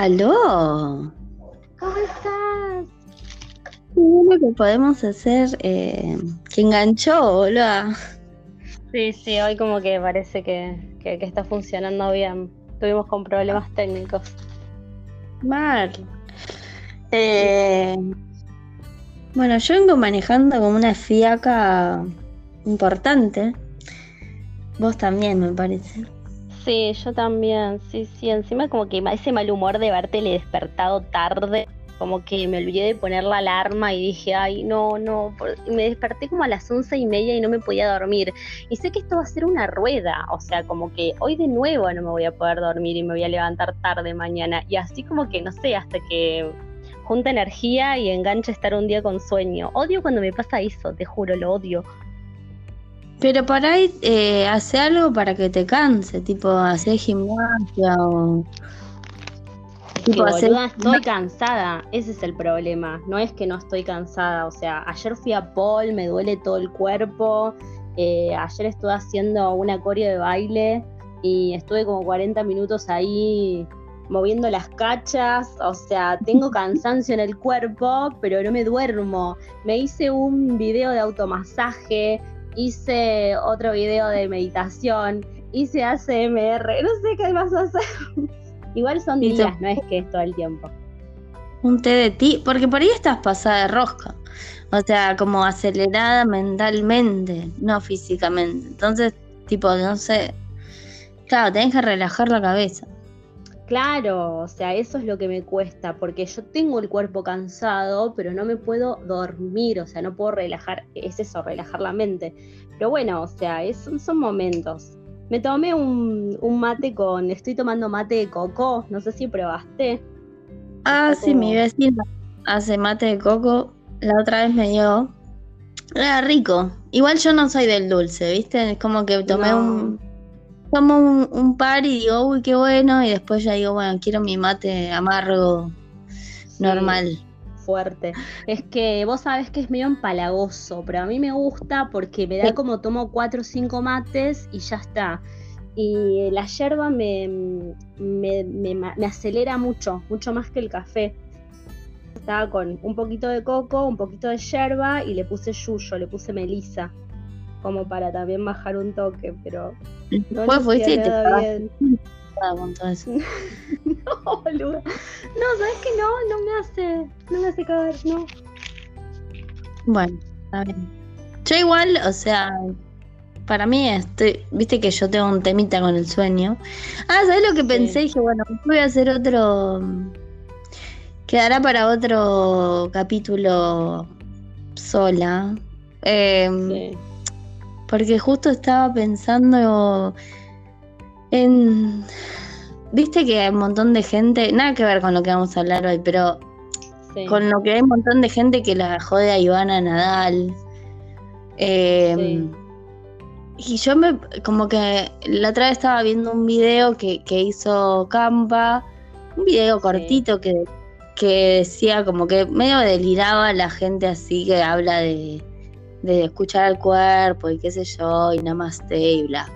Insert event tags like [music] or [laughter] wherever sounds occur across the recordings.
Aló. ¿Cómo estás? Lo que podemos hacer, eh, que enganchó, boludo. Sí, sí, hoy como que parece que, que, está funcionando bien. Tuvimos con problemas técnicos. Mal. Eh, bueno, yo vengo manejando como una fiaca importante. Vos también, me parece. Sí, yo también, sí, sí, encima como que ese mal humor de verte despertado tarde, como que me olvidé de poner la alarma y dije, ay, no, no, me desperté como a las once y media y no me podía dormir. Y sé que esto va a ser una rueda, o sea, como que hoy de nuevo no me voy a poder dormir y me voy a levantar tarde mañana. Y así como que, no sé, hasta que junta energía y engancha estar un día con sueño. Odio cuando me pasa eso, te juro, lo odio. Pero por ahí eh, hace algo para que te canse, tipo hacer gimnasia o... Tipo, estoy cansada, ese es el problema. No es que no estoy cansada, o sea, ayer fui a Paul, me duele todo el cuerpo. Eh, ayer estuve haciendo una coreo de baile y estuve como 40 minutos ahí moviendo las cachas, o sea, tengo [laughs] cansancio en el cuerpo, pero no me duermo. Me hice un video de automasaje, hice otro video de meditación, hice ACMR, no sé qué más hacer. [laughs] Igual son días, no es que es todo el tiempo. Un té de ti, porque por ahí estás pasada de rosca. O sea, como acelerada mentalmente, no físicamente. Entonces, tipo, no sé. Claro, tenés que relajar la cabeza. Claro, o sea, eso es lo que me cuesta, porque yo tengo el cuerpo cansado, pero no me puedo dormir, o sea, no puedo relajar, es eso, relajar la mente. Pero bueno, o sea, son momentos. Me tomé un, mate con, estoy tomando mate de coco, no sé si probaste. Ah, sí, mi vecina hace mate de coco, la otra vez me dio. Era rico. Igual yo no soy del dulce, ¿viste? Es como que tomé un tomo un, par y digo, uy, qué bueno, y después ya digo, bueno, quiero mi mate amargo, normal. Fuerte. Es que vos sabés que es medio empalagoso, pero a mí me gusta porque me da como tomo cuatro o cinco mates y ya está. Y la yerba me, me, me, acelera mucho, mucho más que el café. Estaba con un poquito de coco, un poquito de yerba y le puse yuyo, le puse melisa como para también bajar un toque, pero no pues fuiste y te bien. [laughs] [laughs] no, boludo. No, sabes que no, no me hace, no me hace caer, no. Bueno, está bien. Yo igual, o sea, para mí estoy, viste que yo tengo un temita con el sueño. Ah, ¿sabes lo que pensé? Dije, bueno, voy a hacer otro. Quedará para otro capítulo sola. Eh, porque justo estaba pensando en... Viste que hay un montón de gente, nada que ver con lo que vamos a hablar hoy, pero con lo que hay un montón de gente que la jode a Ivana Nadal. Eh, y yo me, como que la otra vez estaba viendo un video que, hizo Campa, un video cortito que, que decía como que medio deliraba la gente así que habla de, de escuchar al cuerpo y qué sé yo, y namaste y bla.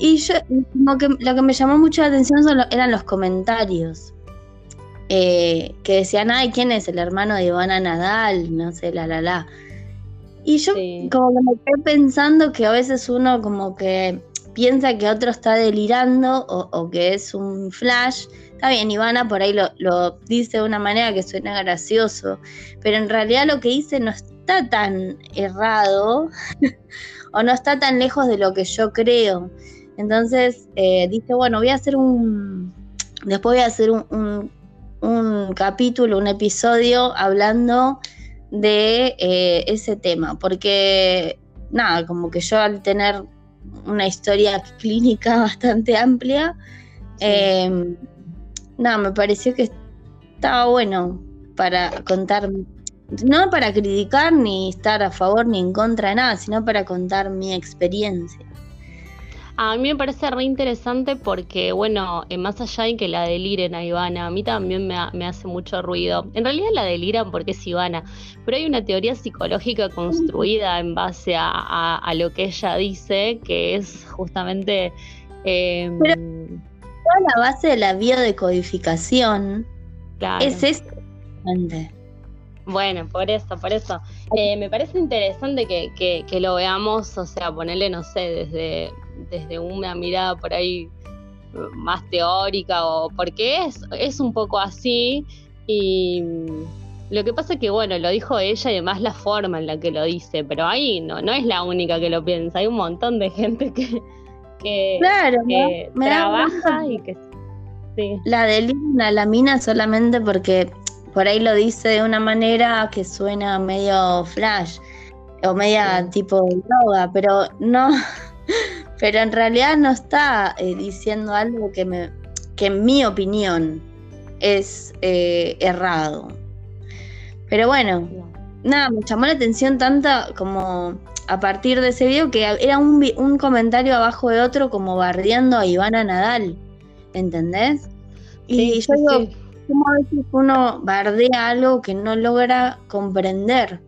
Y yo, como que lo que me llamó mucho la atención eran los comentarios. Eh, que decían, ay, ¿quién es el hermano de Ivana Nadal? No sé, la, la, la. Y yo como que me quedé pensando que a veces uno como que piensa que otro está delirando o, que es un flash. Está bien, Ivana por ahí lo, lo, dice de una manera que suena gracioso, pero en realidad lo que dice no, está tan errado [laughs] o no está tan lejos de lo que yo creo. Entonces eh, dije, bueno, voy a hacer un, después voy a hacer un, un, capítulo, un episodio hablando de eh, ese tema, porque nada, como que yo al tener una historia clínica [laughs] bastante amplia, em, nada, me pareció que estaba bueno para contar no para criticar ni estar a favor ni en contra de nada, sino para contar mi experiencia. A mí me parece re interesante porque, bueno, eh, más allá de que la deliren a Ivana, a mí también me, hace mucho ruido. En realidad la deliran porque es Ivana, pero hay una teoría psicológica construida en base a, lo que ella dice, que es justamente... Em, toda la base de la biodecodificación es eso. Bueno, por eso, por eso. Eh, me parece interesante que, que, lo veamos, o sea, ponerle, no sé, desde, desde una mirada por ahí más teórica, o porque es, es un poco así. Y lo que pasa es que, bueno, lo dijo ella y además la forma en la que lo dice, pero ahí no, no es la única que lo piensa, hay un montón de gente que, que, trabaja y que... Sí. La de la mina solamente porque por ahí lo dice de una manera que suena medio flash o media tipo droga, pero no, [laughs] pero en realidad no está eh, diciendo algo que, me, que en mi opinión es eh, errado. Pero bueno, nada, me llamó la atención tanta como a partir de ese video que era un, un comentario abajo de otro como bardeando a Ivana Nadal, ¿entendés? y yo digo, ¿cómo a veces uno bardea algo que no logra comprender?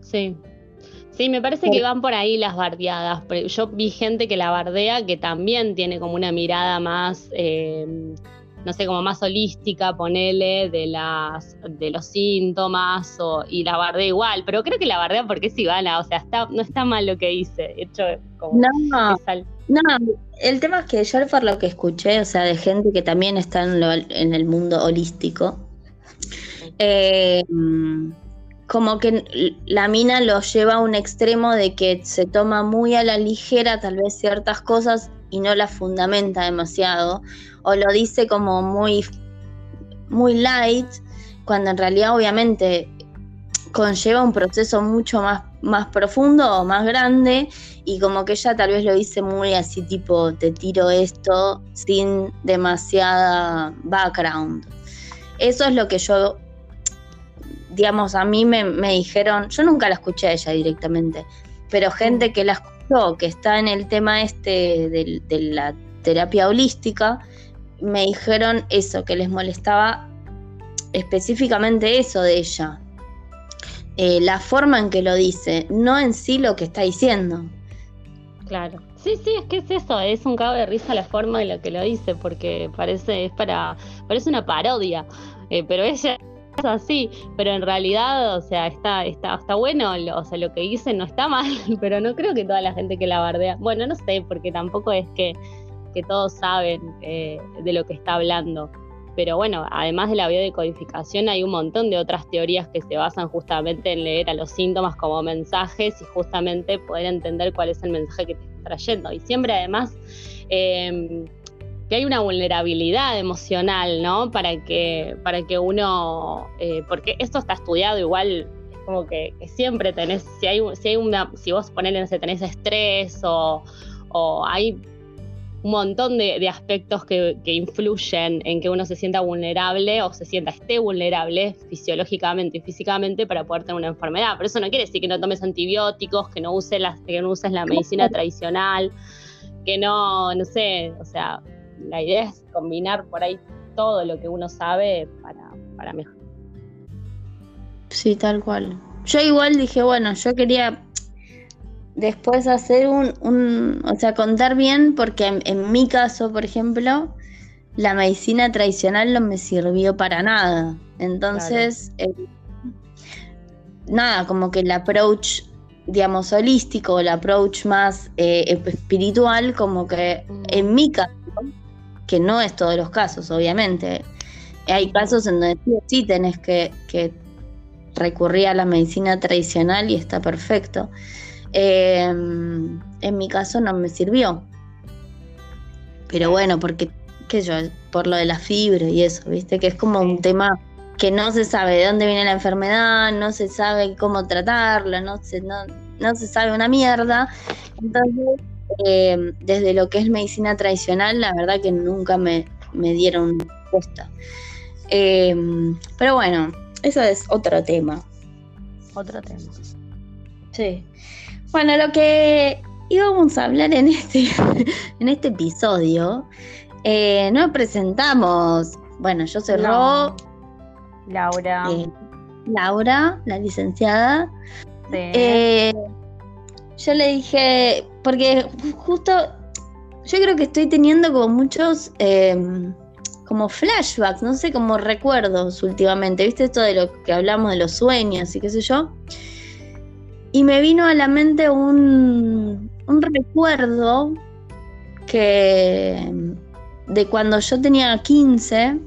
Sí. Sí, me parece que van por ahí las bardeadas. Yo vi gente que la bardea que también tiene como una mirada más eh, no sé, como más holística, ponele, de las de los síntomas o, y la bardea igual, pero creo que la bardea porque es Ivana, o sea, está, no está mal lo que hice, hecho como no, no, el tema es que yo por lo que escuché, o sea, de gente que también está en, el mundo holístico, eh, como que la mina lo lleva a un extremo de que se toma muy a la ligera tal vez ciertas cosas y no las fundamenta demasiado o lo dice como muy, muy light, cuando en realidad obviamente conlleva un proceso mucho más, más profundo o más grande y como que ella tal vez lo dice muy así tipo te tiro esto sin demasiada background. Eso es lo que yo, digamos, a mí me, dijeron, yo nunca la escuché a ella directamente, pero gente que la escuchó, que está en el tema este de la terapia holística, me dijeron eso, que les molestaba específicamente eso de ella. Eh, la forma en que lo dice, no en sí lo que está diciendo. Claro. Sí, sí, es que es eso, es un cago de risa la forma en la que lo dice, porque parece, es para, parece una parodia, eh, pero ella es así, pero en realidad, o sea, está, está, está bueno, o sea, lo que dice no está mal, [laughs] pero no creo que toda la gente que la bardea, bueno, no sé, porque tampoco es que que todos saben eh, de lo que está hablando. Pero bueno, además de la biodecodificación hay un montón de otras teorías que se basan justamente en leer a los síntomas como mensajes y justamente poder entender cuál es el mensaje que te está trayendo. Y siempre además em, que hay una vulnerabilidad emocional, ¿no? Para que, para que uno, eh, porque esto está estudiado igual como que, siempre tenés, si hay, si hay una, si vos ponele, tenés estrés o, o hay un montón de, aspectos que, influyen en que uno se sienta vulnerable o se sienta esté vulnerable fisiológicamente y físicamente para poder tener una enfermedad. Pero eso no quiere decir que no tomes antibióticos, que no uses, las, que no uses la medicina tradicional, que no, no sé, o sea, la idea es combinar por ahí todo lo que uno sabe para, para mejorar. Sí, tal cual. Yo igual dije, bueno, yo quería después hacer un, o sea, contar bien, porque en, mi caso, por ejemplo, la medicina tradicional no me sirvió para nada. Entonces, eh, nada, como que el approach, digamos, holístico, el approach más eh, espiritual, como que en mi caso, que no es todos los casos, obviamente, hay casos en donde sí tenés que, que recurrir a la medicina tradicional y está perfecto. Em, en mi caso no me sirvió. Pero bueno, porque, qué yo, por lo de la fibra y eso, viste, que es como un tema que no se sabe de dónde viene la enfermedad, no se sabe cómo tratarla, no se, no, no se sabe una mierda. Entonces, em, desde lo que es medicina tradicional, la verdad que nunca me, me dieron respuesta. Em, pero bueno, eso es otro tema. Otro tema. Sí. Bueno, lo que íbamos a hablar en este, [laughs] en este episodio, eh, nos presentamos. Bueno, yo soy Ro. Laura. Eh, Laura, la licenciada. Eh, yo le dije, porque justo yo creo que estoy teniendo como muchos em, como flashbacks, no sé, como recuerdos últimamente, ¿viste? Esto de lo que hablamos de los sueños y qué sé yo. Y me vino a la mente un, un recuerdo que de cuando yo tenía 15,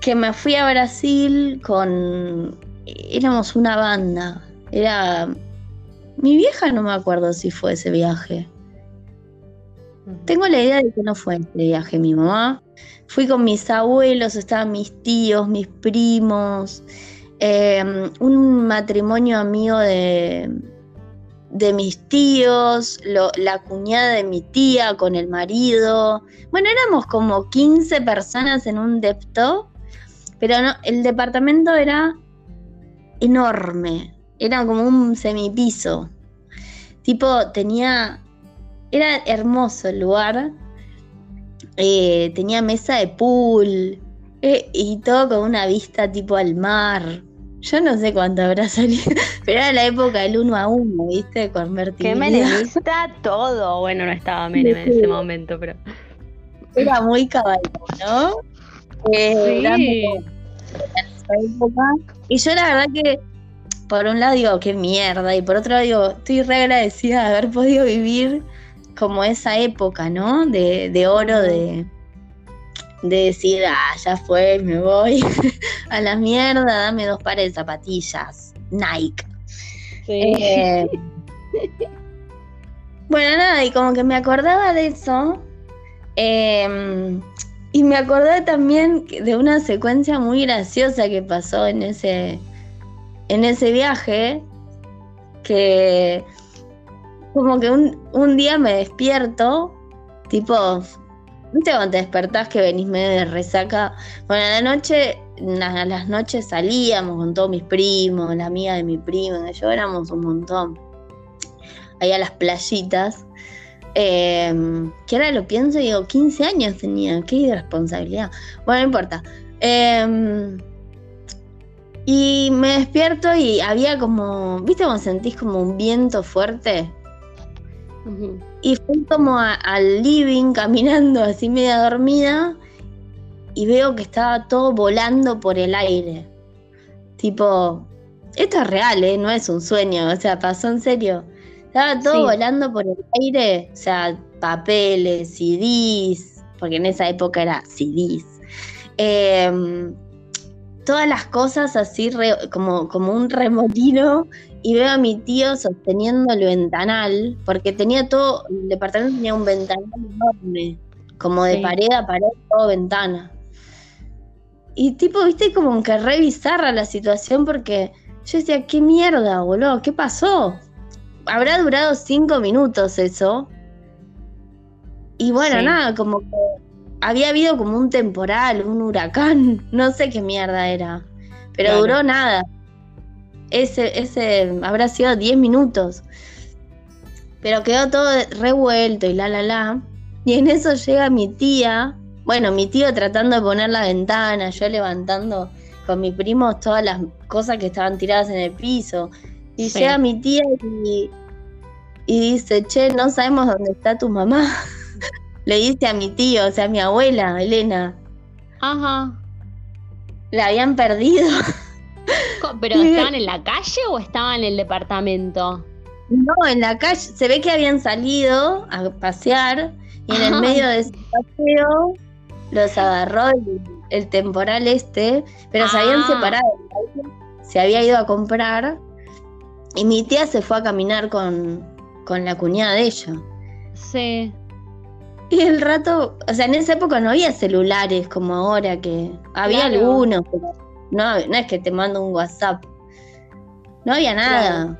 que me fui a Brasil con... Éramos una banda. Era... Mi vieja no me acuerdo si fue ese viaje. Tengo la idea de que no fue ese viaje mi mamá. Fui con mis abuelos, estaban mis tíos, mis primos, em, un matrimonio amigo de, de mis tíos, la cuñada de mi tía con el marido. Bueno, éramos como 15 personas en un depto, pero el departamento era enorme, era como un semipiso. Tipo, tenía, era hermoso el lugar, eh, tenía mesa de pool eh, y todo con una vista tipo al mar. Yo no sé cuánto habrá [laughs] salido, pero era la época del uno a uno, ¿viste? Que menemista todo. Bueno, no estaba Menem en ese momento, pero. Era muy caballo, ¿no? Eh, sí. Y yo la verdad que, por un lado digo, qué mierda, y por otro lado digo, estoy re agradecida de haber podido vivir como esa época, ¿no? De, de oro de de decir, ah, ya fue, me voy [laughs] a la mierda, dame dos pares de zapatillas, Nike. Eh, bueno, nada, y como que me acordaba de eso. Em, y me acordé también de una secuencia muy graciosa que pasó en ese, en ese viaje. Que como que un, un día me despierto, tipo ¿Viste cuando te despertás que venís medio de resaca? Bueno, a la noche, a las noches salíamos con todos mis primos, la amiga de mi primo, yo éramos un montón. Ahí a las playitas. Em, que ahora lo pienso y digo, 15 años tenía, qué irresponsabilidad. Bueno, no importa. Em, y me despierto y había como, ¿viste cómo sentís como un viento fuerte? Y fui como al living [laughs] caminando así media dormida y veo que estaba todo volando por el aire. Tipo, esto es real, ¿eh? no es un sueño, o sea, pasó en serio. Estaba todo volando por el aire, o sea, papeles, CDs, porque en esa época era CDs. Em, todas las cosas así como, como un remolino y veo a mi tío sosteniendo el ventanal, porque tenía todo, el departamento tenía un ventanal enorme, como de pared a pared, todo ventana. Y tipo, viste, como que re bizarra la situación, porque yo decía, ¿qué mierda, boludo? ¿Qué pasó? Habrá durado cinco minutos eso. Y bueno, nada, como que había habido como un temporal, un huracán, [laughs] no sé qué mierda era. Pero duró nada ese, ese habrá sido 10 minutos. Pero quedó todo revuelto y la la la. Y en eso llega mi tía, bueno, mi tío tratando de poner la ventana, yo levantando con mi primo todas las cosas que estaban tiradas en el piso. Y llega mi tía y, y dice, che, no sabemos dónde está tu mamá. [laughs] Le dice a mi tío, o sea, a mi abuela, Elena. Ajá. La habían perdido. [laughs] ¿Pero estaban en la calle o estaban en el departamento? No, en la calle. Se ve que habían salido a pasear y en el medio de ese paseo los agarró el, temporal este, pero se habían ah. separado. Se había ido a comprar y mi tía se fue a caminar con, con la cuñada de ella. Sí. Y el rato, o sea, en esa época no había celulares como ahora, que había algunos, pero no, no es que te mando un WhatsApp. No había nada.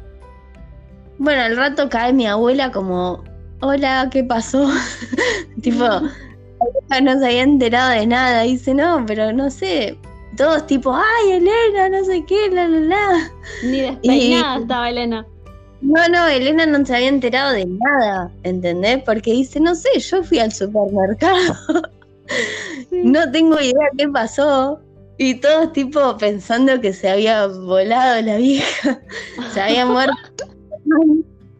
Bueno, al rato cae mi abuela como, hola, ¿qué pasó? [laughs] tipo, no se había enterado de nada. dice, no, pero no sé. Todos tipo, ay, Elena, no sé qué, la, la, la. Ni despeinada estaba Elena. No, no, Elena no se había enterado de nada, ¿entendés? Porque dice, no sé, yo fui al supermercado. [laughs] no tengo idea qué pasó. Y todos tipo pensando que se había volado la vieja, [laughs] se había muerto.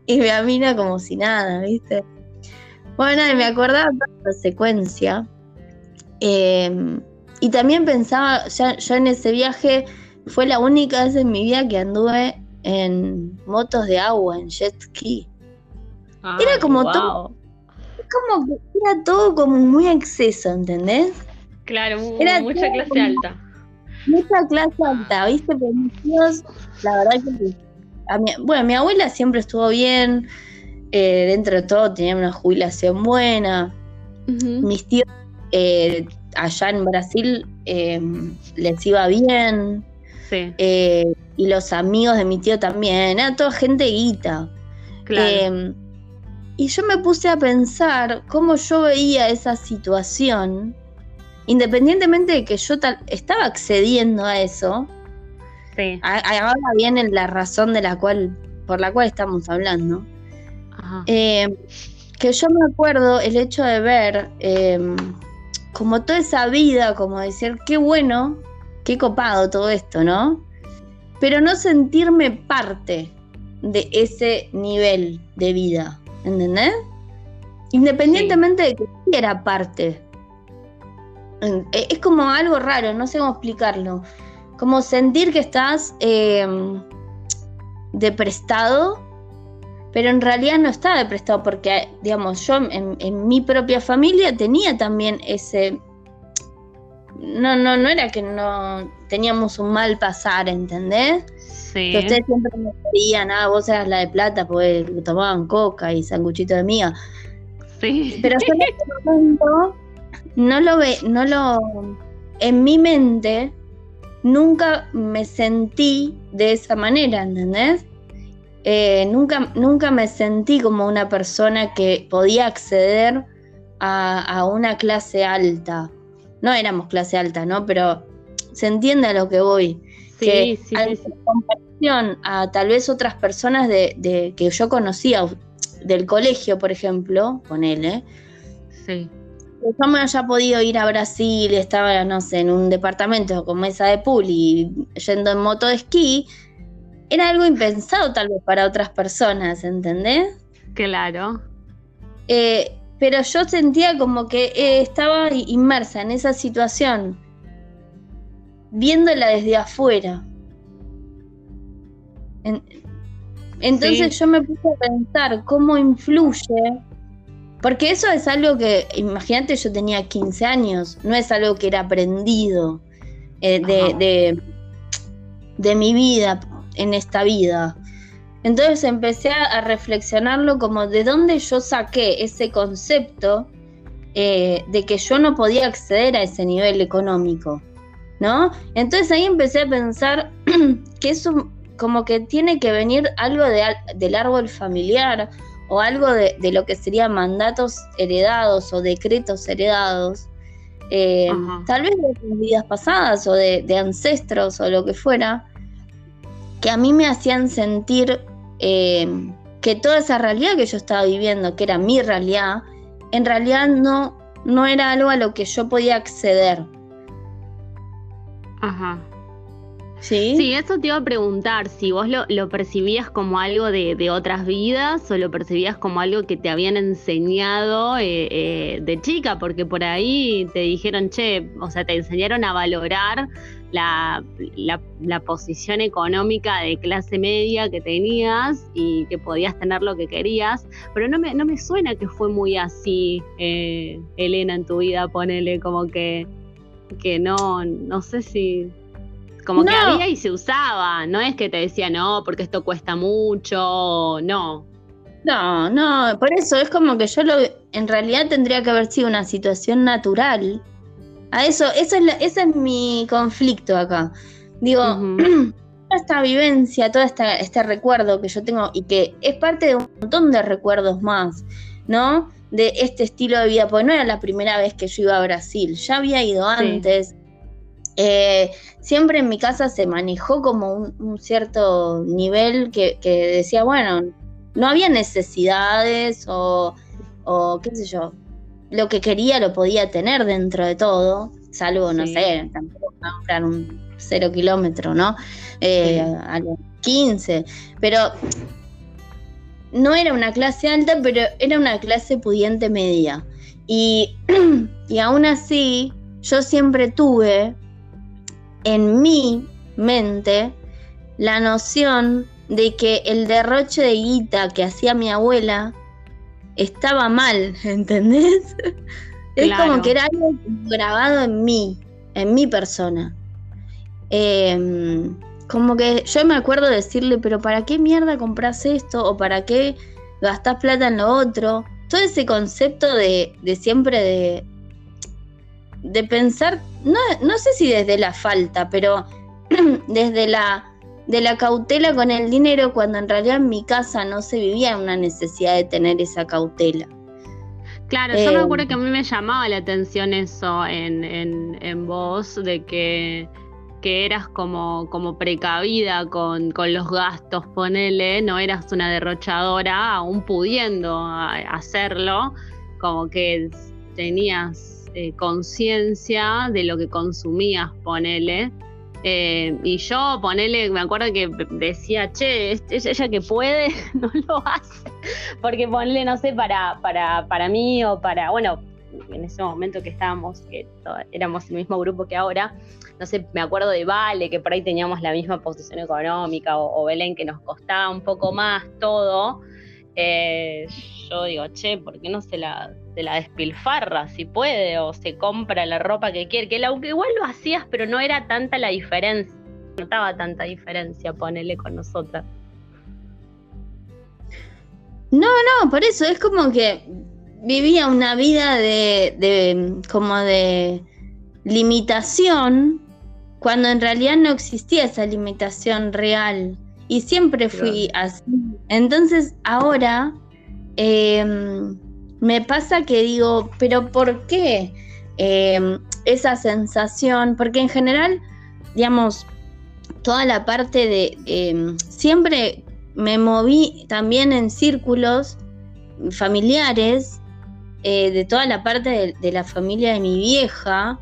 y me amina como si nada, ¿viste? Bueno, me acordaba de la secuencia. Em, y también pensaba, ya, yo en ese viaje fue la única vez en mi vida que anduve en motos de agua, en jet ski. era como todo. Como era todo como muy exceso, ¿entendés? Claro, era mucha clase alta. Mucha clase alta, ¿viste? Pero mis la verdad que. bueno, mi abuela siempre estuvo bien. Eh, dentro de todo tenía una jubilación buena. Mis tíos eh, allá en Brasil em, les iba bien. Eh, y los amigos de mi tío también. Era toda gente guita. Em, y yo me puse a pensar cómo yo veía esa situación, independientemente de que yo estaba accediendo a eso. Sí. ahora viene la razón de la cual, por la cual estamos hablando. Em, que yo me acuerdo el hecho de ver como toda esa vida, como decir, qué bueno, qué copado todo esto, ¿no? Pero no sentirme parte de ese nivel de vida, ¿entendés? Independientemente de que era parte. E, es como algo raro, no sé cómo explicarlo. Como sentir que estás eh, de prestado pero en realidad no estaba de prestado porque, digamos, yo en, mi propia familia tenía también ese... No, no, no era que no teníamos un mal pasar, ¿entendés? Sí. Que ustedes siempre me decían, ah, vos eras la de plata porque tomaban coca y sanguchito de mía. Sí. Pero yo en ese momento no lo ve, no lo... En mi mente nunca me sentí de esa manera, ¿entendés? Eh, nunca, nunca me sentí como una persona que podía acceder a, una clase alta. No éramos clase alta, ¿no? Pero se entiende a lo que voy. Sí, que sí, en comparación a tal vez otras personas de, que yo conocía del colegio, por ejemplo, con él, Sí. Yo me haya podido ir a Brasil, estaba, no sé, en un departamento con mesa de pool y yendo en moto de esquí, era algo impensado tal vez para otras personas, ¿entendés? Claro. Eh, pero yo sentía como que eh, estaba inmersa en esa situación, viéndola desde afuera. entonces yo me puse a pensar cómo influye, porque eso es algo que, imagínate, yo tenía 15 años, no es algo que era aprendido eh, de, de, de mi vida, en esta vida. Entonces empecé a, reflexionarlo como de dónde yo saqué ese concepto eh, de que yo no podía acceder a ese nivel económico, ¿no? Entonces ahí empecé a pensar [clears throat] que eso como que tiene que venir algo de, del árbol familiar o algo de, lo que serían mandatos heredados o decretos heredados, eh, tal vez de vidas pasadas o de, de ancestros o lo que fuera, que a mí me hacían sentir eh, que toda esa realidad que yo estaba viviendo, que era mi realidad, en realidad no, no era algo a lo que yo podía acceder. Ajá. ¿Sí? sí, eso te iba a preguntar, si vos lo, percibías como algo de, otras vidas o lo percibías como algo que te habían enseñado eh, eh, de chica, porque por ahí te dijeron, che, o sea, te enseñaron a valorar la, la, posición económica de clase media que tenías y que podías tener lo que querías, pero no me, no me suena que fue muy así, eh, Elena, en tu vida, ponele como que, que no, no sé si... Como que había y se usaba, no es que te decía no, porque esto cuesta mucho, no. No, no, por eso es como que yo lo, en realidad tendría que haber sido una situación natural a eso, eso es ese es mi conflicto acá. Digo, [clears throat] toda esta vivencia, todo este recuerdo que yo tengo y que es parte de un montón de recuerdos más, ¿no? De este estilo de vida, porque no era la primera vez que yo iba a Brasil, ya había ido antes. Eh, siempre en mi casa se manejó como un, cierto nivel que, decía, bueno, no había necesidades o, o qué sé yo, lo que quería lo podía tener dentro de todo, salvo, no sé, tampoco comprar un cero kilómetro, ¿no? Eh, a los 15. Pero no era una clase alta, pero era una clase pudiente media. Y, [clears throat] y aún así, yo siempre tuve en mi mente la noción de que el derroche de guita que hacía mi abuela estaba mal, [laughs] ¿entendés? Es como que era algo grabado en mí, en mi persona. Em, como que yo me acuerdo decirle, pero ¿para qué mierda compras esto? ¿O para qué gastás plata en lo otro? Todo ese concepto de, siempre de, de pensar, no, no sé si desde la falta, pero [clears throat] desde la de la cautela con el dinero cuando en realidad en mi casa no se vivía una necesidad de tener esa cautela. Claro, yo me eh, acuerdo que a mí me llamaba la atención eso en, en, en vos, de que, que eras como, como precavida con, con, los gastos, ponele, no eras una derrochadora, aún pudiendo hacerlo, como que tenías eh, conciencia de lo que consumías, ponele. Eh, y yo, ponele, me acuerdo que decía, che, ella que puede, [laughs] no lo hace. Porque ponele, no sé, para, para, para mí o para, bueno, en ese momento que estábamos, que éramos el mismo grupo que ahora, no sé, me acuerdo de Vale, que por ahí teníamos la misma posición económica, o, Belén, que nos costaba un poco más todo. Eh, yo digo, che, ¿por qué no se la, de la despilfarra si puede o se compra la ropa que quiere, que aunque igual lo hacías, pero no era tanta la diferencia, no notaba tanta diferencia, ponele con nosotras. No, no, por eso es como que vivía una vida de, de como de limitación cuando en realidad no existía esa limitación real y siempre fui así. Entonces ahora eh, me pasa que digo, pero ¿por qué em, esa sensación? Porque en general, digamos, toda la parte de, em, siempre me moví también en círculos familiares, eh, de toda la parte de, la familia de mi vieja,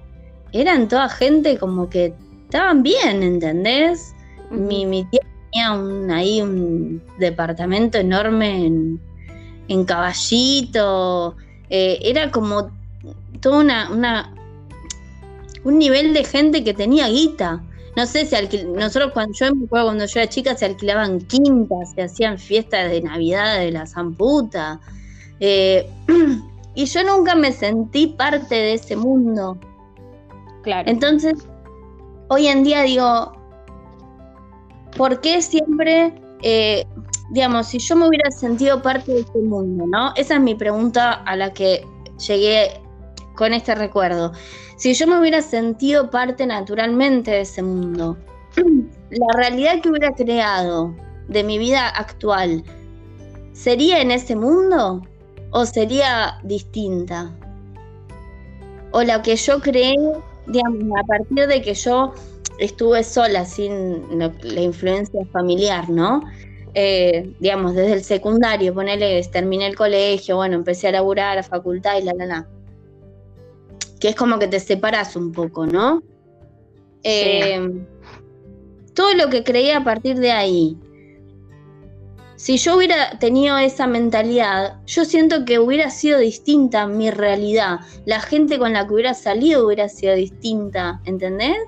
eran toda gente como que estaban bien, ¿entendés? mi, mi, tía tenía un, ahí un departamento enorme en, en caballito, eh, era como todo una, un nivel de gente que tenía guita. No sé si nosotros cuando yo me acuerdo cuando yo era chica se alquilaban quintas, se hacían fiestas de Navidad de la Zamputa. Eh, [clears throat] y yo nunca me sentí parte de ese mundo. Claro. Entonces, hoy en día digo, ¿por qué siempre eh, digamos, si yo me hubiera sentido parte de este mundo, ¿no? Esa es mi pregunta a la que llegué con este recuerdo. Si yo me hubiera sentido parte naturalmente de ese mundo, [clears throat] la realidad que hubiera creado de mi vida actual, ¿sería en ese mundo o sería distinta? O la que yo creé, digamos, a partir de que yo estuve sola sin la influencia familiar, ¿no? Eh, digamos, desde el secundario, ponele, terminé el colegio, bueno, empecé a laburar a facultad y la, la, la. Que es como que te separas un poco, ¿no? Eh, todo lo que creía a partir de ahí. Si yo hubiera tenido esa mentalidad, yo siento que hubiera sido distinta mi realidad. La gente con la que hubiera salido hubiera sido distinta, ¿entendés?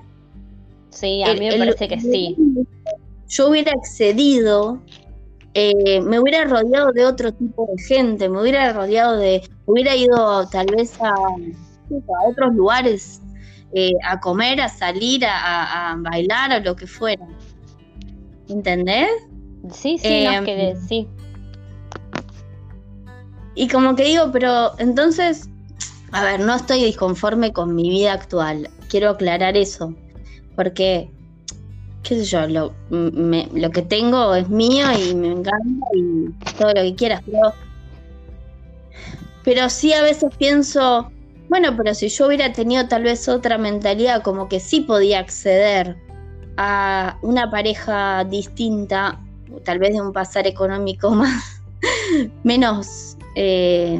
Sí, a mí me parece que sí yo hubiera accedido, eh, me hubiera rodeado de otro tipo de gente, me hubiera rodeado de, hubiera ido tal vez a, otros lugares eh, a comer, a salir, a, bailar o lo que fuera. ¿Entendés? Sí, sí, no, que em, sí. Y como que digo, pero entonces, a ver, no estoy disconforme con mi vida actual. Quiero aclarar eso. Porque qué sé yo, lo, lo que tengo es mío y me encanta y todo lo que quieras, pero, pero sí a veces pienso, bueno, pero si yo hubiera tenido tal vez otra mentalidad, como que sí podía acceder a una pareja distinta, tal vez de un pasar económico [laughs] más, menos eh,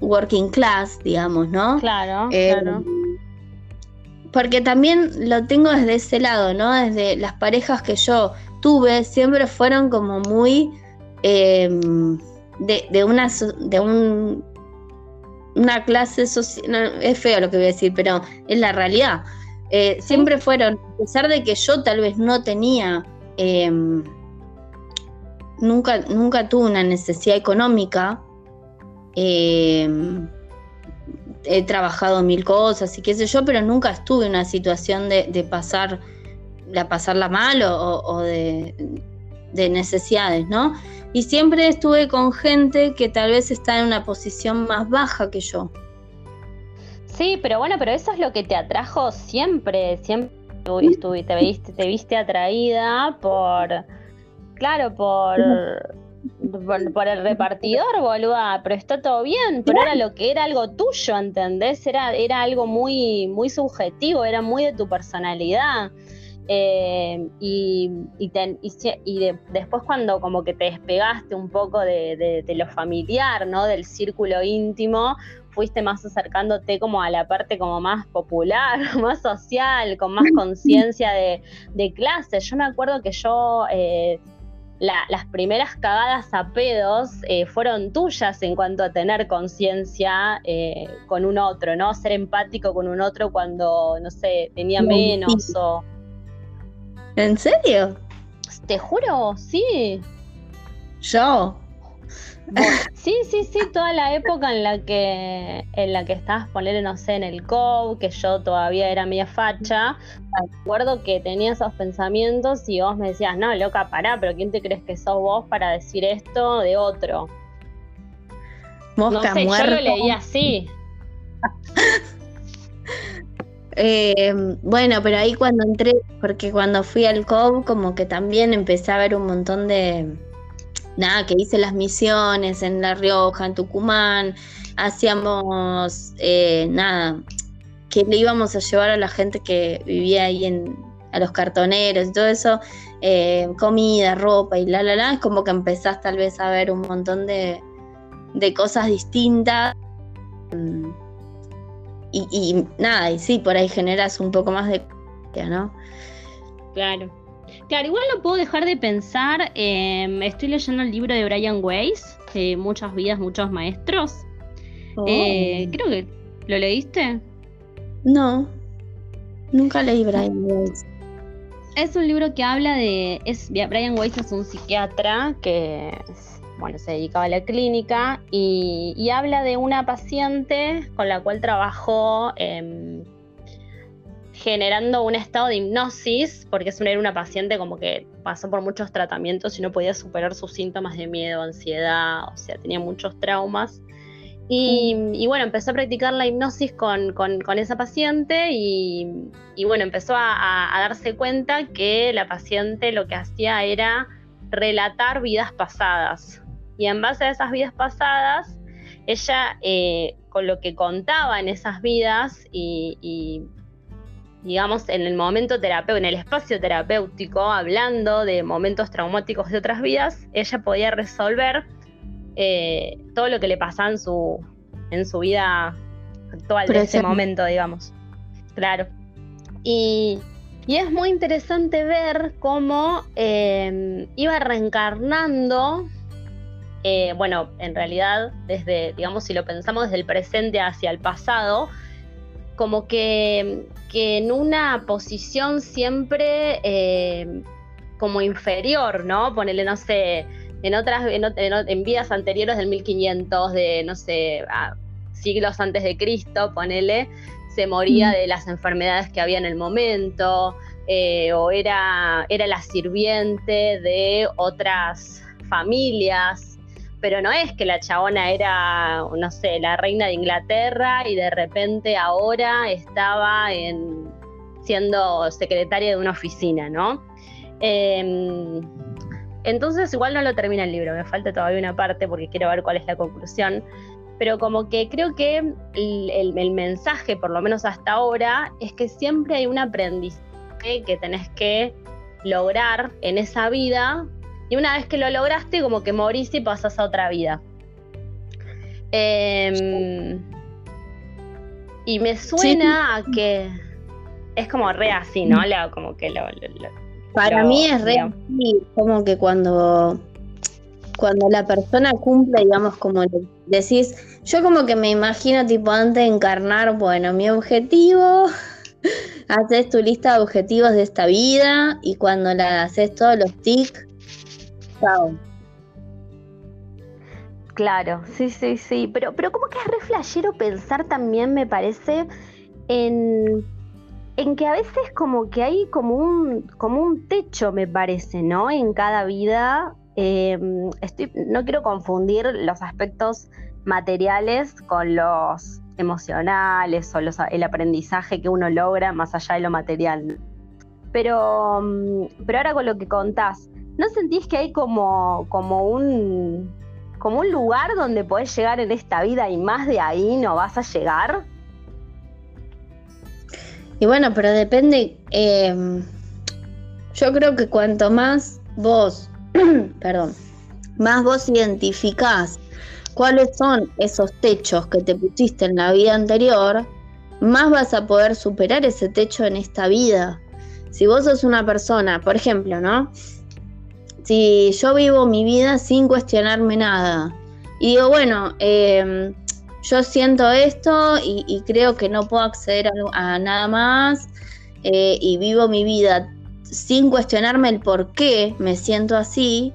working class, digamos, ¿no? Claro, eh, claro porque también lo tengo desde ese lado, ¿no? Desde las parejas que yo tuve siempre fueron como muy em, de, una, de un, una clase social, es feo lo que voy a decir, pero es la realidad. Eh, siempre fueron, a pesar de que yo tal vez no tenía, em, nunca, nunca tuve una necesidad económica, em, he trabajado mil cosas y qué sé yo, pero nunca estuve en una situación de, pasar, de pasarla mal o, de, de, necesidades, ¿no? Y siempre estuve con gente que tal vez está en una posición más baja que yo. Sí, pero bueno, pero eso es lo que te atrajo siempre, siempre estuviste, te viste, te viste atraída por, claro, por, por, el repartidor, boluda, pero está todo bien, pero era lo que era algo tuyo, ¿entendés? Era, era algo muy, muy subjetivo, era muy de tu personalidad. Eh, y, después cuando como que te despegaste un poco de, lo familiar, ¿no? Del círculo íntimo, fuiste más acercándote como a la parte como más popular, [laughs] más social, con más conciencia de, de, clase. Yo me acuerdo que yo eh, las primeras cagadas a pedos eh, fueron tuyas en cuanto a tener conciencia eh, con un otro, ¿no? Ser empático con un otro cuando, no sé, tenía menos o... ¿En serio? Te juro, sí. Yo sí, sí, sí, toda la época en la que en la que estabas poner, no sé, en el COU, que yo todavía era media facha, recuerdo que tenía esos pensamientos y vos me decías, no, loca, pará, pero ¿quién te crees que sos vos para decir esto de otro? Mosca no sé, yo lo leí así. [laughs] Eh, bueno, pero ahí cuando entré, porque cuando fui al COU como que también empecé a ver un montón de, nada, que hice las misiones en La Rioja, en Tucumán, hacíamos, eh, nada, que le íbamos a llevar a la gente que vivía ahí en, a los cartoneros y todo eso, eh, comida, ropa y la, la, la, es como que empezás tal vez a ver un montón de, de cosas distintas. Y, y, nada, y sí, por ahí generas un poco más de... ¿no? Claro. Claro, igual no puedo dejar de pensar, em, estoy leyendo el libro de Brian Weiss, Muchas vidas, muchos maestros. Eh, oh. creo que, ¿lo leíste? No, nunca leí Brian [laughs] Weiss. Es un libro que habla de, es, Brian Weiss es un psiquiatra que bueno, se dedicaba a la clínica y, y habla de una paciente con la cual trabajó eh, generando un estado de hipnosis, porque es una, era una paciente como que pasó por muchos tratamientos y no podía superar sus síntomas de miedo, ansiedad, o sea, tenía muchos traumas. Y, mm. bueno, empezó a practicar la hipnosis con, esa paciente y, bueno, empezó a, darse cuenta que la paciente lo que hacía era relatar vidas pasadas. Y en base a esas vidas pasadas, ella eh, con lo que contaba en esas vidas y, digamos, en el momento terapéutico, en el espacio terapéutico, hablando de momentos traumáticos de otras vidas, ella podía resolver eh, todo lo que le pasaba en su, en su vida actual, de ese momento, digamos. Claro. Y, es muy interesante ver cómo eh, iba reencarnando, eh, bueno, en realidad, desde, digamos, si lo pensamos desde el presente hacia el pasado, como que, en una posición siempre eh, como inferior, ¿no? Ponele, no sé, en otras, en, en, vidas anteriores del 1500, de, no sé, siglos antes de Cristo, ponele, se moría de las enfermedades que había en el momento, eh, o era, era la sirviente de otras familias, pero no es que la chabona era, no sé, la reina de Inglaterra y de repente ahora estaba en, siendo secretaria de una oficina, ¿no? Em, entonces igual no lo termina el libro, me falta todavía una parte porque quiero ver cuál es la conclusión, pero como que creo que el, el mensaje, por lo menos hasta ahora, es que siempre hay un aprendizaje que tenés que lograr en esa vida y una vez que lo lograste, como que morís y pasas a otra vida. Em, y me suena a que es como re así, ¿no? como que lo, Para mí es real, como que cuando, cuando la persona cumple, digamos, como decís, yo como que me imagino tipo antes de encarnar, bueno, mi objetivo, [laughs] haces tu lista de objetivos de esta vida y cuando la haces todos los tics, Claro, sí, sí, sí, pero, pero como que es re flashero pensar también, me parece, en en que a veces como que hay como un, como un techo, me parece, ¿no? En cada vida. Em, estoy, no quiero confundir los aspectos materiales con los emocionales o el aprendizaje que uno logra más allá de lo material. Pero, mm, pero ahora con lo que contás, ¿no sentís que hay como, como, un, como un lugar donde podés llegar en esta vida y más de ahí no vas a llegar? Y bueno, pero depende, em, yo creo que cuanto más vos, [clears throat] perdón, más vos identificás cuáles son esos techos que te pusiste en la vida anterior, más vas a poder superar ese techo en esta vida. Si vos sos una persona, por ejemplo, ¿no? Si yo vivo mi vida sin cuestionarme nada. Y digo, bueno, eh, yo siento esto y, creo que no puedo acceder a, nada más eh, y vivo mi vida sin cuestionarme el por qué me siento así,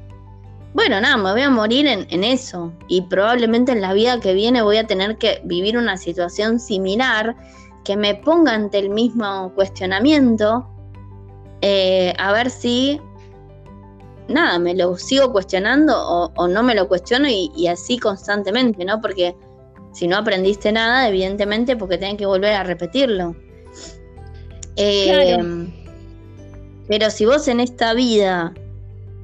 bueno, nada, me voy a morir en, eso. Y probablemente en la vida que viene voy a tener que vivir una situación similar que me ponga ante el mismo cuestionamiento, eh, a ver si, nada, me lo sigo cuestionando o, no me lo cuestiono y, y así constantemente, ¿no? Porque si no aprendiste nada, evidentemente, porque tenés que volver a repetirlo. Eh, pero si vos en esta vida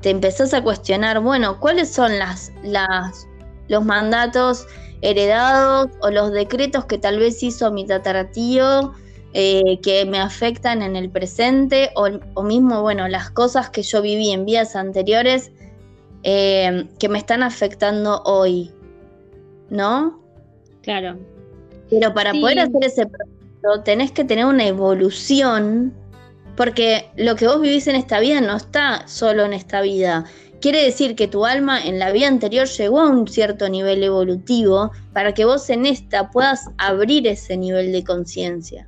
te empezás a cuestionar, bueno, ¿cuáles son las, las, los mandatos heredados o los decretos que tal vez hizo mi tataratío eh, que me afectan en el presente o, o, mismo, bueno, las cosas que yo viví en vidas anteriores eh, que me están afectando hoy, ¿no? Claro. Pero para poder hacer ese proceso tenés que tener una evolución, porque lo que vos vivís en esta vida no está solo en esta vida. Quiere decir que tu alma en la vida anterior llegó a un cierto nivel evolutivo para que vos en esta puedas abrir ese nivel de conciencia.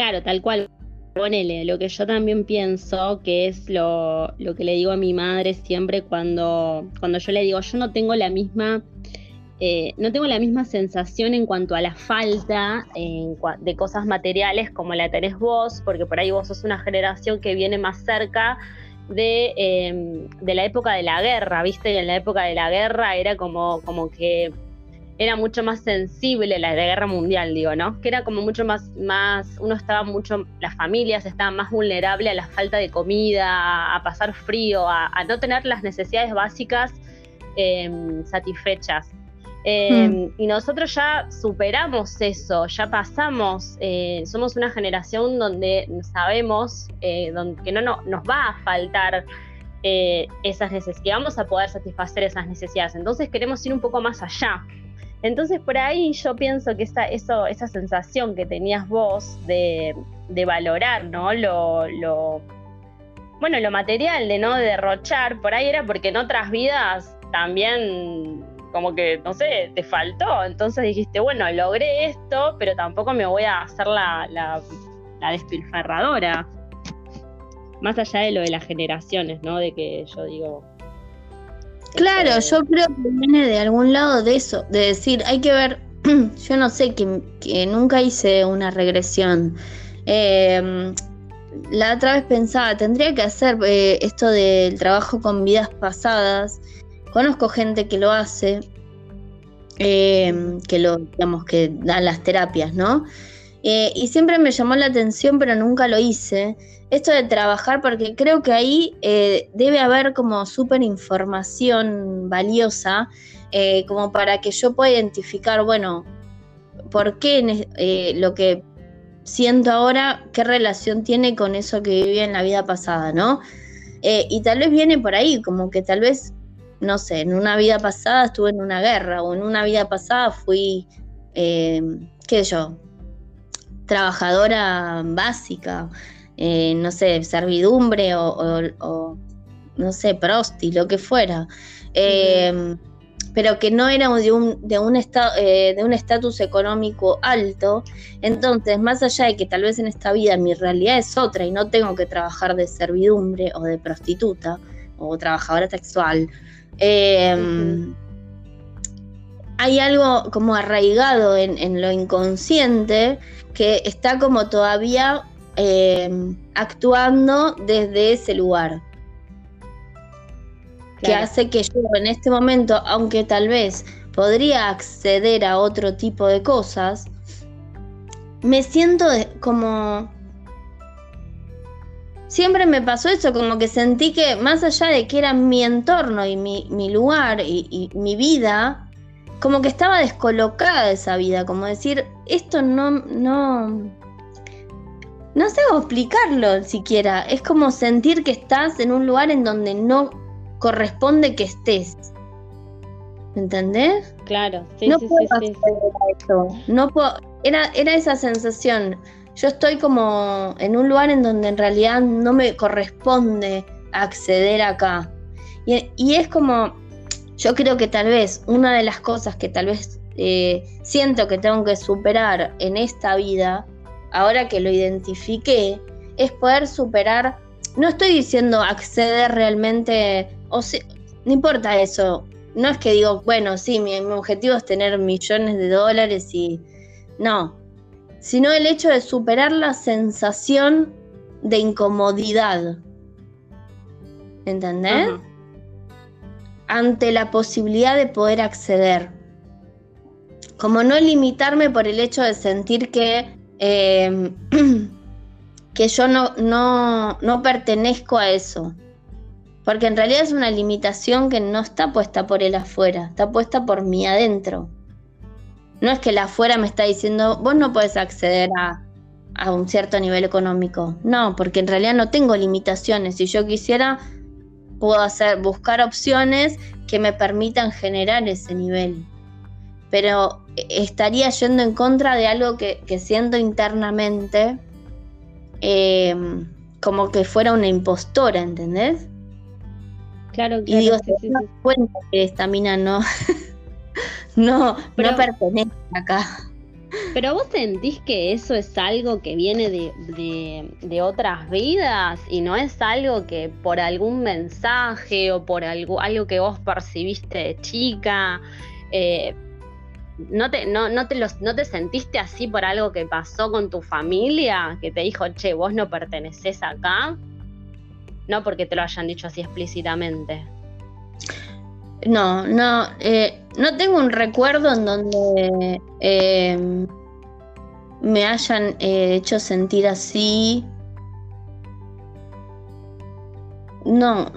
Claro, tal cual. Ponele, lo que yo también pienso, que es lo, lo, que le digo a mi madre siempre cuando, cuando yo le digo, yo no tengo la misma eh, no tengo la misma sensación en cuanto a la falta de cosas materiales como la tenés vos, porque por ahí vos sos una generación que viene más cerca de, em, de la época de la guerra, ¿viste? Y en la época de la guerra era como, como que era mucho más sensible la, de guerra mundial, digo, ¿no? Que era como mucho más, más, uno estaba mucho, las familias estaban más vulnerables a la falta de comida, a, pasar frío, a, no tener las necesidades básicas em, satisfechas. Em, mm. Y nosotros ya superamos eso, ya pasamos, eh, somos una generación donde sabemos eh, que no, nos va a faltar eh, esas necesidades, que vamos a poder satisfacer esas necesidades. Entonces queremos ir un poco más allá. Entonces por ahí yo pienso que esa, esa sensación que tenías vos de, valorar, ¿no? Lo, lo, bueno, lo material, de no derrochar, por ahí era porque en otras vidas también como que, no sé, te faltó. Entonces dijiste, bueno, logré esto, pero tampoco me voy a hacer la, la, despilfarradora. Más allá de lo de las generaciones, ¿no? De que yo digo. Claro, yo creo que viene de algún lado de eso, de decir, hay que ver, [clears throat] yo no sé, que, nunca hice una regresión. Em, la otra vez pensaba, tendría que hacer eh, esto del trabajo con vidas pasadas Conozco gente que lo hace, eh, que lo, digamos, que dan las terapias, ¿no? Eh, y siempre me llamó la atención, pero nunca lo hice. Esto de trabajar, porque creo que ahí eh, debe haber como súper información valiosa, como para que yo pueda identificar, bueno, por qué lo que siento ahora, qué relación tiene con eso que viví en la vida pasada, ¿no? y tal vez viene por ahí, como que tal vez no sé, en una vida pasada estuve en una guerra o en una vida pasada fui, eh, qué sé yo, trabajadora básica. Eh, no sé, servidumbre o, no sé, prosti, lo que fuera. Em, pero que no era de un, de un eh, de un estatus económico alto. Entonces, más allá de que tal vez en esta vida mi realidad es otra y no tengo que trabajar de servidumbre o de prostituta o trabajadora sexual, em, hay algo como arraigado en, lo inconsciente que está como todavía em, actuando desde ese lugar. Que hace que yo en este momento, aunque tal vez podría acceder a otro tipo de cosas, me siento como... Siempre me pasó eso, como que sentí que más allá de que era mi entorno y mi, lugar y, mi vida, como que estaba descolocada de esa vida, como decir, esto no, no, no sé cómo explicarlo siquiera. Es como sentir que estás en un lugar en donde no corresponde que estés. ¿Entendés? Claro, sí, no puedo sí, No puedo, era, era esa sensación. Yo estoy como en un lugar en donde en realidad no me corresponde acceder acá. Y, es como, yo creo que tal vez una de las cosas que tal vez eh, siento que tengo que superar en esta vida, ahora que lo identifiqué, es poder superar, no estoy diciendo acceder realmente o sea, no importa eso. No es que digo, bueno, sí, mi, objetivo es tener millones de dólares y. No. Sino el hecho de superar la sensación de incomodidad. ¿Entendés? Ante la posibilidad de poder acceder. Como no limitarme por el hecho de sentir que. Em, [clears throat] que yo no, no, no pertenezco a eso. Porque en realidad es una limitación que no está puesta por el afuera, está puesta por mí adentro. No es que el afuera me está diciendo, vos no puedes acceder a, un cierto nivel económico. No, porque en realidad no tengo limitaciones. Si yo quisiera, puedo hacer, buscar opciones que me permitan generar ese nivel. Pero estaría yendo en contra de algo que, siento internamente eh, como que fuera una impostora, ¿entendés? Claro, claro. Y digo, se cuenta que esta mina no, [laughs] no, no pertenece acá. Pero vos sentís que eso es algo que viene de, otras vidas y no es algo que por algún mensaje o por algo, algo que vos percibiste de chica, eh, ¿no, te, no, no, te los, ¿no te sentiste así por algo que pasó con tu familia? Que te dijo, che, vos no perteneces acá no porque te lo hayan dicho así explícitamente. No, no, eh, no tengo un recuerdo en donde eh, me hayan eh, hecho sentir así. No,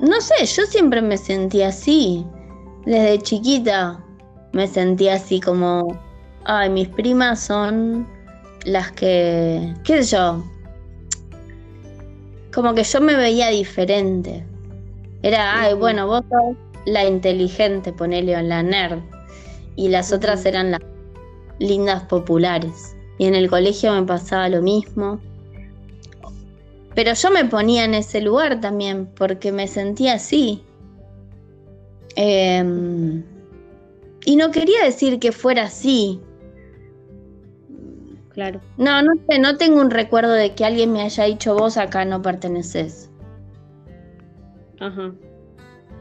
no sé, yo siempre me sentí así. Desde chiquita me sentí así como, ay, mis primas son las que, qué sé yo, como que yo me veía diferente. Era, ay, bueno, vos sos la inteligente, ponele, o la nerd. Y las otras eran las lindas populares. Y en el colegio me pasaba lo mismo. Pero yo me ponía en ese lugar también, porque me sentía así. Em, y no quería decir que fuera así, claro. No, no sé, no tengo un recuerdo de que alguien me haya dicho vos acá no perteneces. Ajá.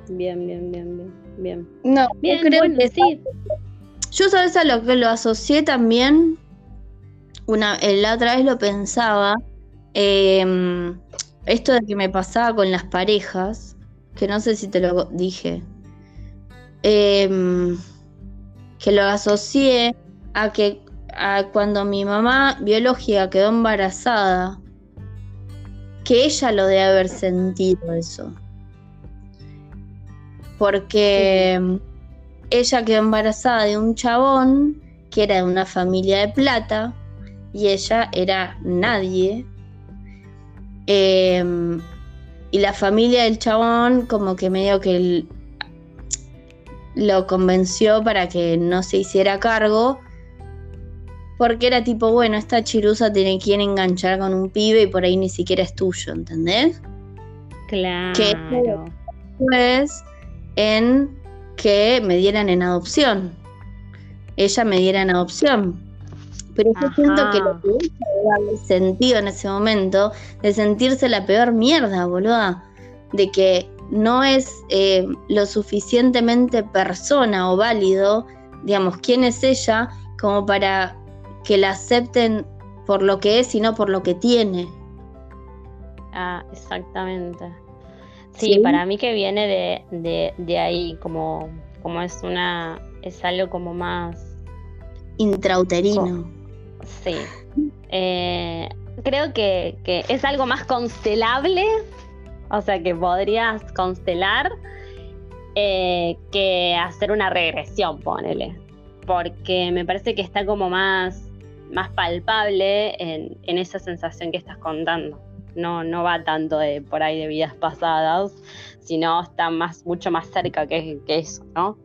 Bien, bien, bien, bien, bien. No, bien, creo que sí. Yo sabes a lo que lo asocié también. Una, eh, la otra vez lo pensaba. Em, esto de que me pasaba con las parejas, que no sé si te lo dije. Em, que lo asocié a que cuando mi mamá biológica quedó embarazada, que ella lo debe haber sentido eso. Porque ella quedó embarazada de un chabón que era de una familia de plata y ella era nadie. Em, y la familia del chabón como que medio que lo convenció para que no se hiciera cargo porque era tipo, bueno, esta chirusa tiene quien enganchar con un pibe y por ahí ni siquiera es tuyo, ¿entendés? Claro. Que después en que me dieran en adopción. Ella me diera en adopción. Pero yo siento que lo que darle sentido en ese momento, de sentirse la peor mierda, boluda, de que no es eh, lo suficientemente persona o válido, digamos, quién es ella, como para que la acepten por lo que es y no por lo que tiene. Ah, exactamente. Sí, para mí que viene de, de, ahí, como, como es una, es algo como más intrauterino. sí. Eh, creo que, que, es algo más constelable, o sea que podrías constelar eh, que hacer una regresión, ponele. Porque me parece que está como más más palpable en, esa sensación que estás contando. No, no va tanto de por ahí de vidas pasadas, sino está más, mucho más cerca que, eso, ¿no?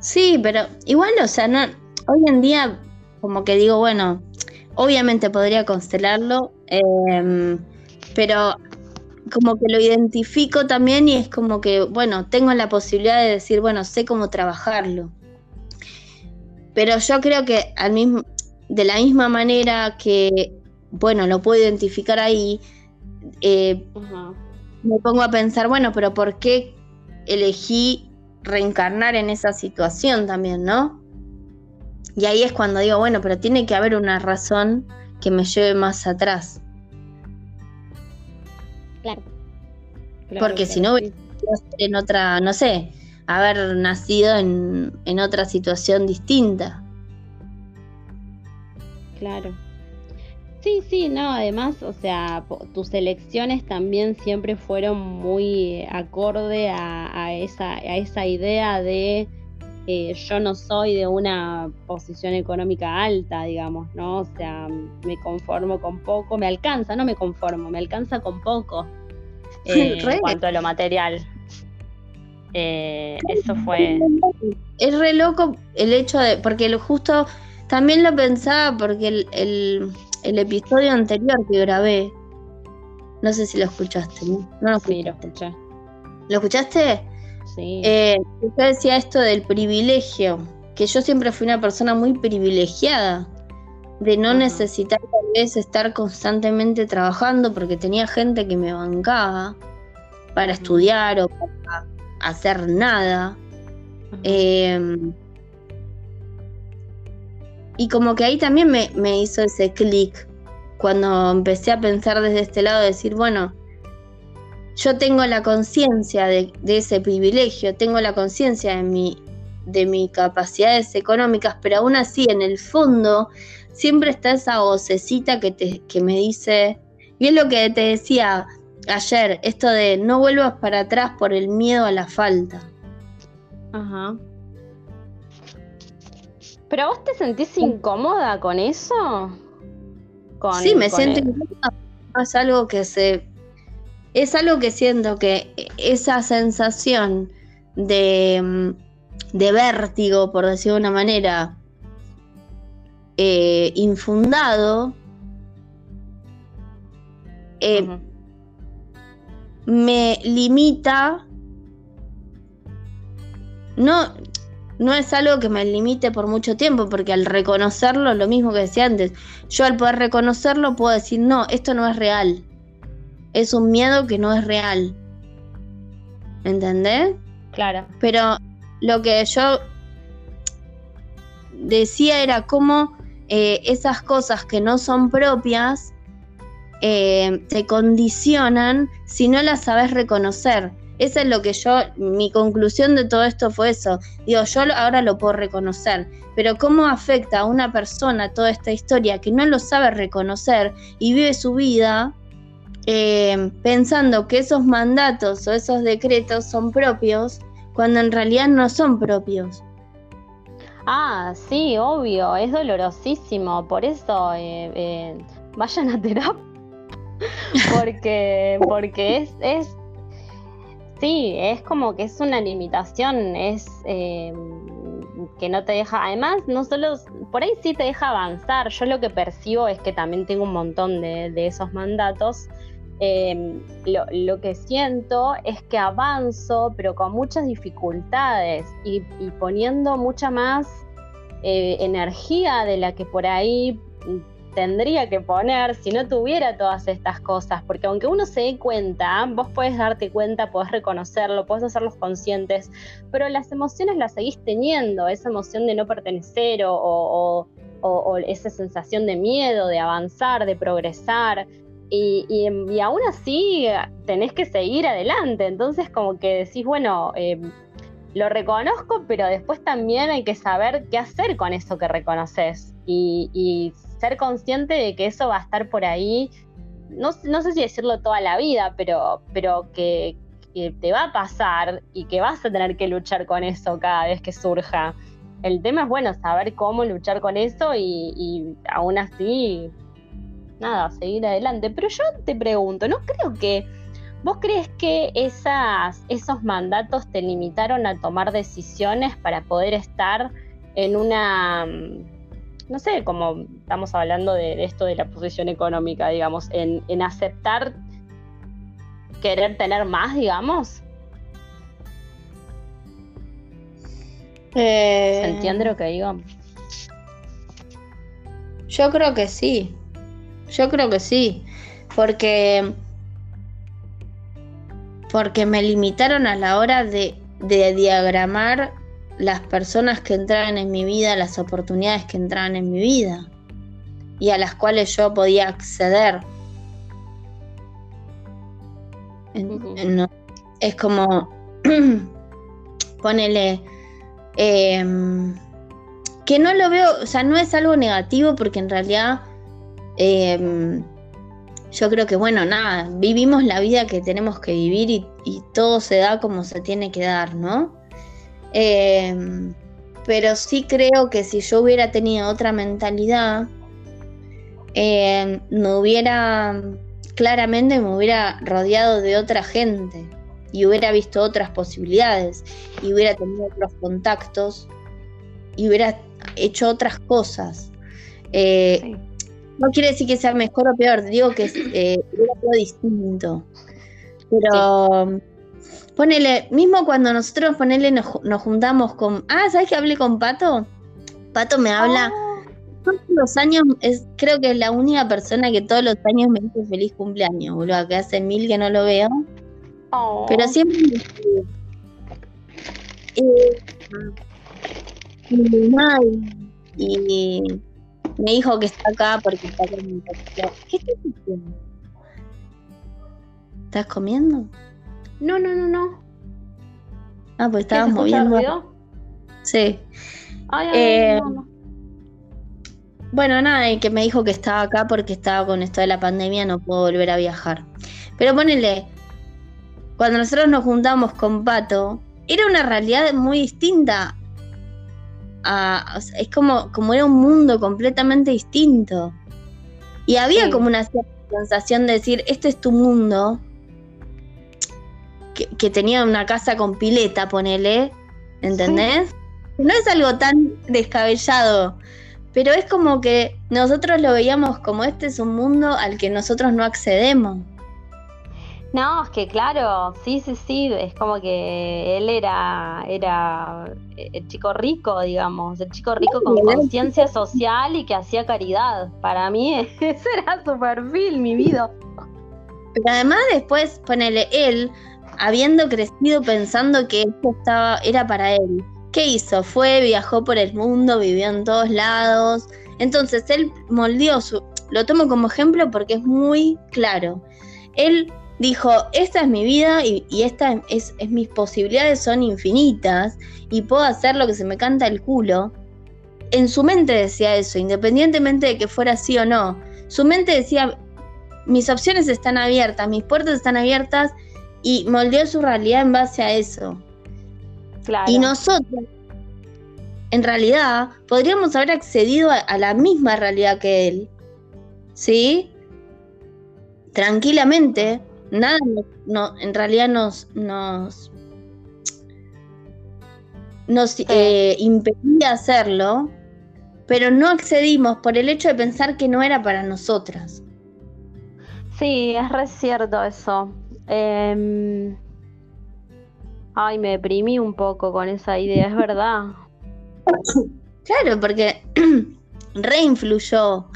Sí, pero igual, o sea, no, hoy en día como que digo, bueno, obviamente podría constelarlo, em, pero como que lo identifico también y es como que, bueno, tengo la posibilidad de decir, bueno, sé cómo trabajarlo. Pero yo creo que al mismo, de la misma manera que, bueno, lo puedo identificar ahí, eh, me pongo a pensar, bueno, pero ¿por qué elegí reencarnar en esa situación también, no? Y ahí es cuando digo, bueno, pero tiene que haber una razón que me lleve más atrás. Claro. Porque si no, en otra, no sé, haber nacido en, en otra situación distinta. Claro. Sí, sí, no, además, o sea, tus elecciones también siempre fueron muy acorde a, esa, a esa idea de eh, yo no soy de una posición económica alta, digamos, ¿no? O sea, me conformo con poco, me alcanza, no me conformo, me alcanza con poco [laughs] eh, en cuanto a lo material. Eh, eso fue... Es re loco el hecho de, porque justo también lo pensaba porque el, episodio anterior que grabé, no sé si lo escuchaste, ¿no? No lo escuché. ¿Lo escuchaste? Sí. Eh, yo decía esto del privilegio, que yo siempre fui una persona muy privilegiada, de no necesitar tal vez estar constantemente trabajando porque tenía gente que me bancaba para estudiar o para hacer nada. Y como que ahí también me, hizo ese clic cuando empecé a pensar desde este lado, decir, bueno, yo tengo la conciencia de, ese privilegio, tengo la conciencia de, mi, de mis capacidades económicas, pero aún así en el fondo siempre está esa vocecita que, te, que me dice, y es lo que te decía ayer, esto de no vuelvas para atrás por el miedo a la falta. Ajá. ¿Pero vos te sentís incómoda con eso? sí, me siento incómoda. Es algo que se. Es algo que siento que esa sensación de, mm, de vértigo, por decirlo de una manera, eh, infundado, eh, me limita. No, no es algo que me limite por mucho tiempo, porque al reconocerlo, lo mismo que decía antes, yo al poder reconocerlo puedo decir, no, esto no es real. Es un miedo que no es real. ¿Entendés? Claro. Pero lo que yo decía era cómo eh, esas cosas que no son propias eh, te condicionan si no las sabes reconocer. Esa es lo que yo, mi conclusión de todo esto fue eso. Digo, yo ahora lo puedo reconocer, pero ¿cómo afecta a una persona toda esta historia que no lo sabe reconocer y vive su vida eh, pensando que esos mandatos o esos decretos son propios cuando en realidad no son propios? Ah, sí, obvio, es dolorosísimo, por eso eh, eh, vayan a terapia. [laughs] porque, porque es, es Sí, es como que es una limitación, es eh, que no te deja, además, no solo, por ahí sí te deja avanzar, yo lo que percibo es que también tengo un montón de, esos mandatos, em, lo, que siento es que avanzo, pero con muchas dificultades y, poniendo mucha más eh, energía de la que por ahí tendría que poner si no tuviera todas estas cosas, porque aunque uno se dé cuenta, vos puedes darte cuenta, podés reconocerlo, podés hacerlos conscientes, pero las emociones las seguís teniendo, esa emoción de no pertenecer o, esa sensación de miedo, de avanzar, de progresar. Y, y, aún así tenés que seguir adelante, entonces como que decís, bueno, eh, lo reconozco, pero después también hay que saber qué hacer con eso que reconoces y, ser consciente de que eso va a estar por ahí, no, sé si decirlo toda la vida, pero, pero que, te va a pasar y que vas a tener que luchar con eso cada vez que surja. El tema es, bueno, saber cómo luchar con eso y, y aún así, nada, seguir adelante. Pero yo te pregunto, ¿no creo que ¿Vos crees que esas, esos mandatos te limitaron a tomar decisiones para poder estar en una, no sé, como estamos hablando de, esto de la posición económica, digamos, en, aceptar querer tener más, digamos? ¿Se eh, entiende lo que digo? Yo creo que sí. Yo creo que sí. Porque porque me limitaron a la hora de, diagramar las personas que entraban en mi vida, las oportunidades que entraban en mi vida y a las cuales yo podía acceder. es como, [clears throat] ponele, em, que no lo veo, o sea, no es algo negativo porque en realidad em, yo creo que, bueno, nada, vivimos la vida que tenemos que vivir y, todo se da como se tiene que dar, ¿no? Em, pero sí creo que si yo hubiera tenido otra mentalidad, eh, me hubiera, claramente me hubiera rodeado de otra gente y hubiera visto otras posibilidades y hubiera tenido otros contactos y hubiera hecho otras cosas. Eh, no quiere decir que sea mejor o peor, digo que es eh, algo distinto. Pero ponele, mismo cuando nosotros ponele nos, juntamos con. Ah, ¿sabes que hablé con Pato? Pato me habla. Oh. Todos los años, es, creo que es la única persona que todos los años me dice feliz cumpleaños, boludo, que hace mil que no lo veo. Oh. Pero siempre. Eh, y, y me dijo que está acá porque está comiendo. ¿Qué estás haciendo? ¿Estás comiendo? No, no, no, no. Ah, pues estabas moviendo. Ruido? Sí. Ay, ay, eh, no, Bueno, nada, y que me dijo que estaba acá porque estaba con esto de la pandemia, no puedo volver a viajar. Pero ponele, cuando nosotros nos juntamos con Pato, era una realidad muy distinta es como, como era un mundo completamente distinto. Y había como una sensación de decir, este es tu mundo, que, tenía una casa con pileta, ponele, ¿entendés? No es algo tan descabellado, pero es como que nosotros lo veíamos como este es un mundo al que nosotros no accedemos. No, es que claro, sí, sí, sí, es como que él era, era el chico rico, digamos, el chico rico con conciencia social y que hacía caridad. Para mí [laughs] ese era su perfil, mi vida. Pero además después, ponele, él, habiendo crecido pensando que esto estaba, era para él, ¿qué hizo? Fue, viajó por el mundo, vivió en todos lados. Entonces él moldeó su, lo tomo como ejemplo porque es muy claro. Él dijo, esta es mi vida y, esta es, mis posibilidades son infinitas y puedo hacer lo que se me canta el culo. En su mente decía eso, independientemente de que fuera así o no. Su mente decía, mis opciones están abiertas, mis puertas están abiertas y moldeó su realidad en base a eso. Y nosotros, en realidad, podríamos haber accedido a, a la misma realidad que él. ¿Sí? Tranquilamente, nada no, en realidad nos, nos, nos eh, impedía hacerlo, pero no accedimos por el hecho de pensar que no era para nosotras. Sí, es re cierto eso. Em, ay, me deprimí un poco con esa idea, es verdad. [coughs] Claro, porque [clears throat] reinfluyó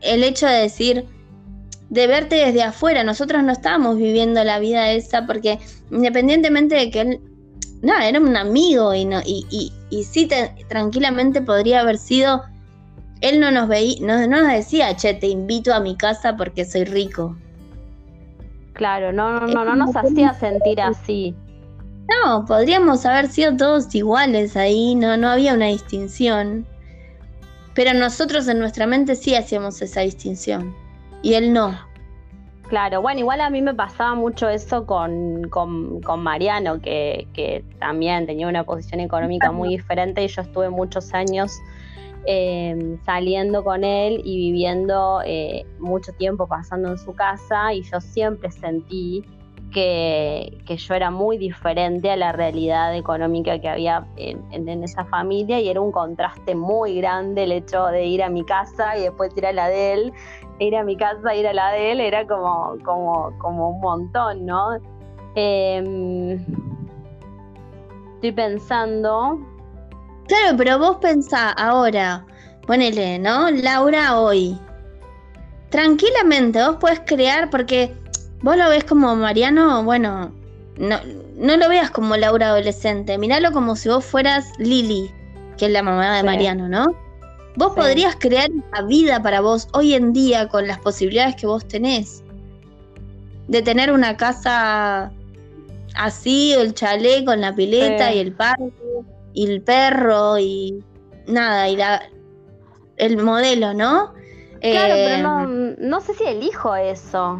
el hecho de decir, de verte desde afuera, nosotros no estábamos viviendo la vida esa porque independientemente de que él, no, era un amigo y, no, y, y, y sí tranquilamente podría haber sido, él no nos veía, no, no nos decía, che, te invito a mi casa porque soy rico. Claro, no, no, no, no nos hacía sentir así. No, podríamos haber sido todos iguales ahí, no, no había una distinción. Pero nosotros en nuestra mente sí hacíamos esa distinción. Y él no. Claro, bueno, igual a mí me pasaba mucho eso con, con, con Mariano, que, que, también tenía una posición económica muy diferente y yo estuve muchos años eh, saliendo con él y viviendo eh, mucho tiempo pasando en su casa y yo siempre sentí que, yo era muy diferente a la realidad económica que había en, esa familia y era un contraste muy grande el hecho de ir a mi casa y después ir a la de él, ir a mi casa, ir a la de él, era como, como, como un montón, ¿no? Em, estoy pensando. Claro, pero vos pensá ahora, ponele, ¿no? Laura hoy. Tranquilamente, vos puedes crear, porque vos lo ves como Mariano, bueno, no, no lo veas como Laura adolescente, miralo como si vos fueras Lili, que es la mamá de Mariano, ¿no? Vos podrías crear una vida para vos hoy en día con las posibilidades que vos tenés. De tener una casa así, el chalet con la pileta y el parque, y el perro, y nada, y la, el modelo, ¿no? Claro, pero no, eh, no sé si elijo eso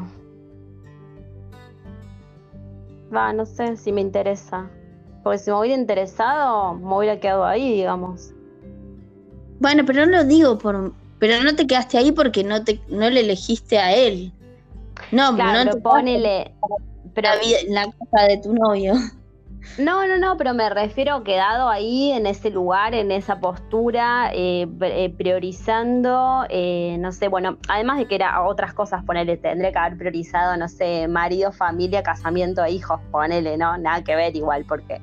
va, no sé si me interesa. Porque si me hubiera interesado, me hubiera quedado ahí, digamos. Bueno, pero no lo digo por. Pero no te quedaste ahí porque no te no le elegiste a él. No, claro, no te ponele. Pero la, la casa de tu novio. No, no, no, pero me refiero quedado ahí en ese lugar, en esa postura, eh, eh, priorizando, eh, no sé, bueno, además de que era otras cosas, ponele, tendré que haber priorizado, no sé, marido, familia, casamiento, hijos, ponele, ¿no? Nada que ver igual, porque,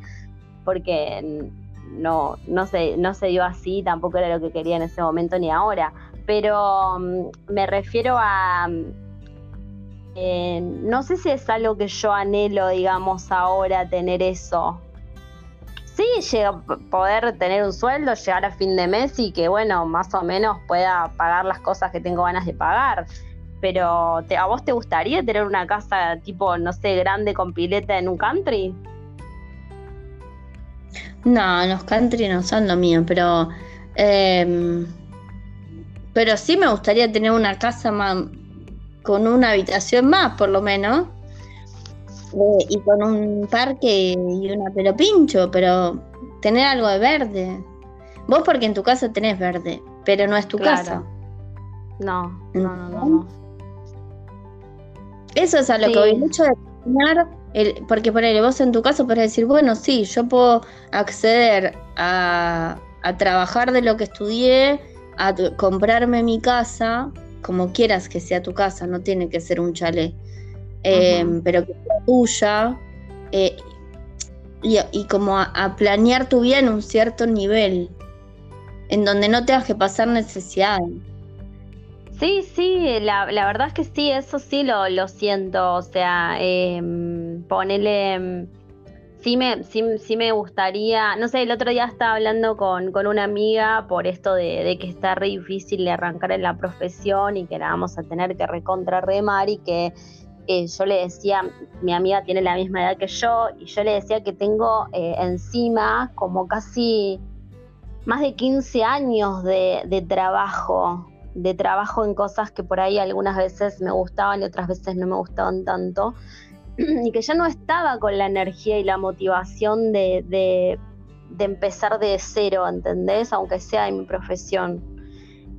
porque no, no se, no se dio así, tampoco era lo que quería en ese momento ni ahora. Pero mm, me refiero a eh, no sé si es algo que yo anhelo, digamos, ahora tener eso. Sí, llega, poder tener un sueldo, llegar a fin de mes y que, bueno, más o menos pueda pagar las cosas que tengo ganas de pagar. Pero, ¿a vos te gustaría tener una casa tipo, no sé, grande con pileta en un country? No, los country no son lo mío, pero. Em, pero sí me gustaría tener una casa más, con una habitación más, por lo menos. Eh, y con un parque y una pelo pincho, pero tener algo de verde. Vos porque en tu casa tenés verde, pero no es tu casa. No, no, no, no, Eso es a lo que voy. Hecho de tener, el, porque ponele vos en tu caso podés decir, bueno, sí, yo puedo acceder a, a trabajar de lo que estudié, a comprarme mi casa, como quieras que sea tu casa, no tiene que ser un chalet, em, pero que sea tuya, eh, y, como a, planear tu vida en un cierto nivel, en donde no tengas que pasar necesidad. Sí, sí, la, verdad es que sí, eso sí lo, lo siento, o sea, eh, ponele em, sí me, sí, me gustaría, no sé, el otro día estaba hablando con, una amiga por esto de, que está re difícil de arrancar en la profesión y que la vamos a tener que recontra remar y que eh, yo le decía, mi amiga tiene la misma edad que yo y yo le decía que tengo eh, encima como casi más de 15 años de, de trabajo, de trabajo en cosas que por ahí algunas veces me gustaban y otras veces no me gustaban tanto y que ya no estaba con la energía y la motivación de, empezar de cero, ¿entendés? Aunque sea en mi profesión.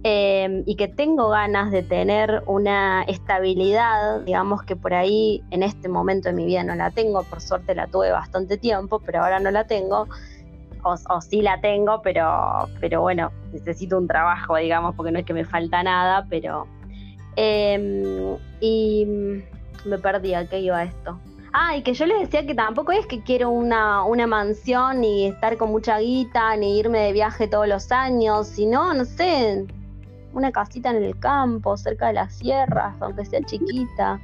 Em, y que tengo ganas de tener una estabilidad, digamos que por ahí en este momento de mi vida no la tengo, por suerte la tuve bastante tiempo, pero ahora no la tengo. o, sí la tengo, pero, pero bueno, necesito un trabajo, digamos, porque no es que me falta nada, pero... Em, y me perdí a qué iba esto. Ah, y que yo les decía que tampoco es que quiero una, una mansión, ni estar con mucha guita, ni irme de viaje todos los años, sino, no sé, una casita en el campo, cerca de las sierras, aunque sea chiquita.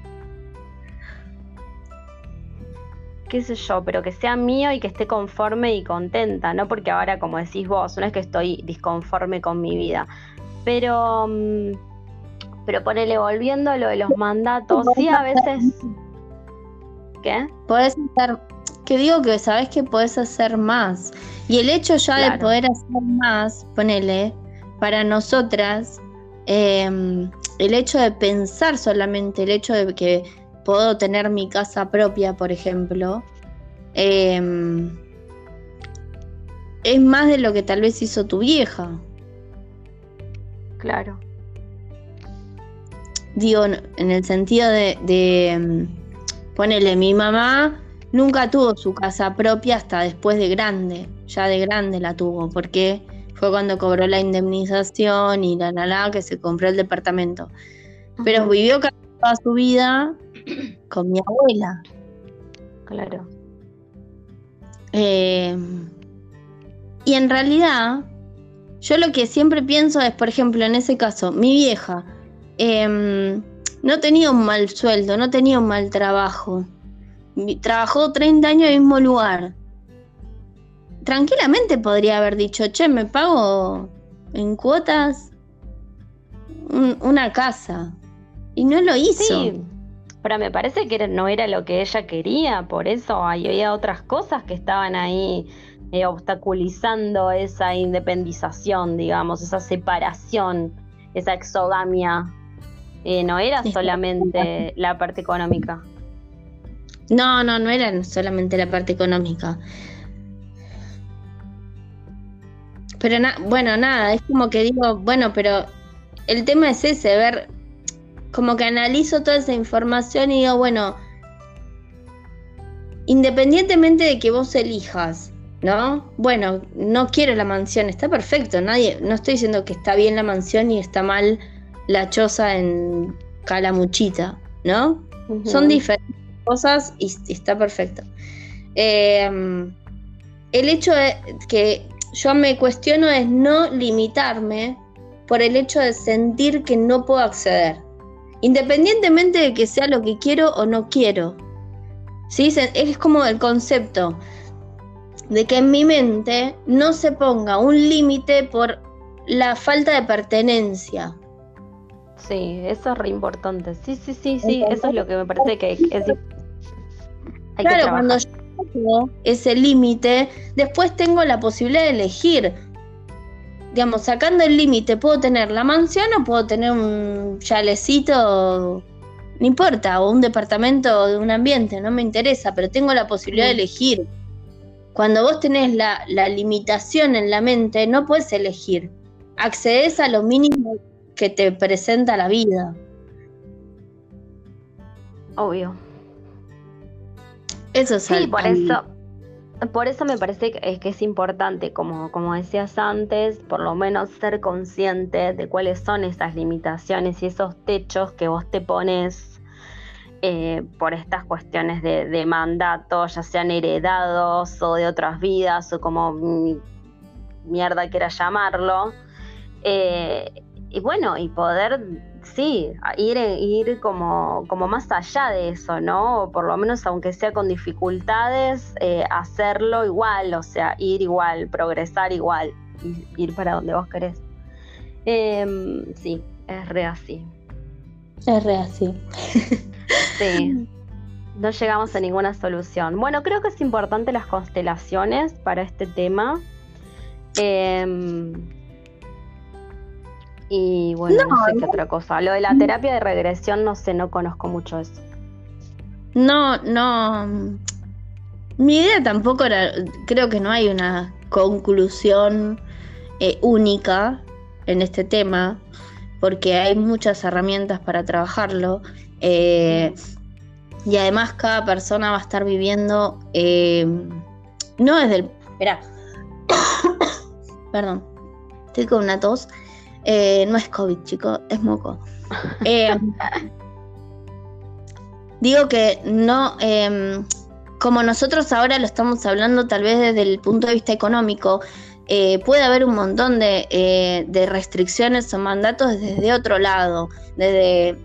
qué sé yo, pero que sea mío y que esté conforme y contenta, no porque ahora, como decís vos, no es que estoy disconforme con mi vida, pero, mm, pero ponele, volviendo a lo de los mandatos, sí, a veces... ¿Qué? Podés hacer, que digo que sabes que podés hacer más. Y el hecho ya de poder hacer más, ponele, para nosotras, em, el hecho de pensar solamente, el hecho de que puedo tener mi casa propia, por ejemplo, em, es más de lo que tal vez hizo tu vieja. Claro. Digo, en el sentido de, de em, ponele, mi mamá nunca tuvo su casa propia hasta después de grande, ya de grande la tuvo, porque fue cuando cobró la indemnización y la la la que se compró el departamento. Pero vivió toda su vida [clears throat] con mi abuela. Claro. Eh, y en realidad, yo lo que siempre pienso es, por ejemplo, en ese caso, mi vieja em, no tenía un mal sueldo, no tenía un mal trabajo. Trabajó 30 años en el mismo lugar. Tranquilamente podría haber dicho, che, me pago en cuotas una casa. Y no lo hizo. Sí, pero me parece que no era lo que ella quería, por eso había otras cosas que estaban ahí eh, obstaculizando esa independización, digamos, esa separación, esa exogamia. Eh, no era solamente la parte económica. No, no, no era solamente la parte económica. Pero bueno, nada, es como que digo, bueno, pero el tema es ese, ver como que analizo toda esa información y digo, bueno, independientemente de que vos elijas, ¿no? Bueno, no quiero la mansión, está perfecto, nadie, no estoy diciendo que está bien la mansión y está mal la choza en Calamuchita, ¿no? Son diferentes cosas y, está perfecto. Em, el hecho de que yo me cuestiono es no limitarme por el hecho de sentir que no puedo acceder independientemente de que sea lo que quiero o no quiero. ¿Sí? Es como el concepto de que en mi mente no se ponga un límite por la falta de pertenencia. Sí, eso es re importante. Sí, sí, sí, sí, eso es lo que me parece que es, hay claro, cuando yo tengo ese límite, después tengo la posibilidad de elegir digamos, sacando el límite, ¿puedo tener la mansión o puedo tener un chalecito? No importa, o un departamento de un ambiente, no me interesa, pero tengo la posibilidad de elegir. Cuando vos tenés la, limitación en la mente, no puedes elegir. Accedes a lo mínimo que te presenta la vida. Obvio. Eso es Sí, por eso por eso me parece que es, importante, como, como decías antes, por lo menos ser consciente de cuáles son esas limitaciones y esos techos que vos te pones eh, por estas cuestiones de, de, mandato, ya sean heredados o de otras vidas o como mierda quiera llamarlo. Eh, y bueno, y poder sí, ir, ir como, como más allá de eso, ¿no? O por lo menos, aunque sea con dificultades, eh, hacerlo igual, o sea, ir igual, progresar igual, ir para donde vos querés. Em, sí, es re así. Es re así. [laughs] sí. No llegamos a ninguna solución. Bueno, creo que es importante las constelaciones para este tema. Eh, y bueno, no, sé qué otra cosa. Lo de la terapia de regresión, no sé, no conozco mucho eso. No, no. Mi idea tampoco era. Creo que no hay una conclusión eh, única en este tema, porque hay muchas herramientas para trabajarlo. Eh, y además, cada persona va a estar viviendo. Eh, no desde el. Espera. [coughs] perdón, estoy con una tos. Eh, no es COVID, chicos, es moco. Eh, [laughs] digo que no, em, como nosotros ahora lo estamos hablando tal vez desde el punto de vista económico, eh, puede haber un montón de, de, restricciones o mandatos desde otro lado, desde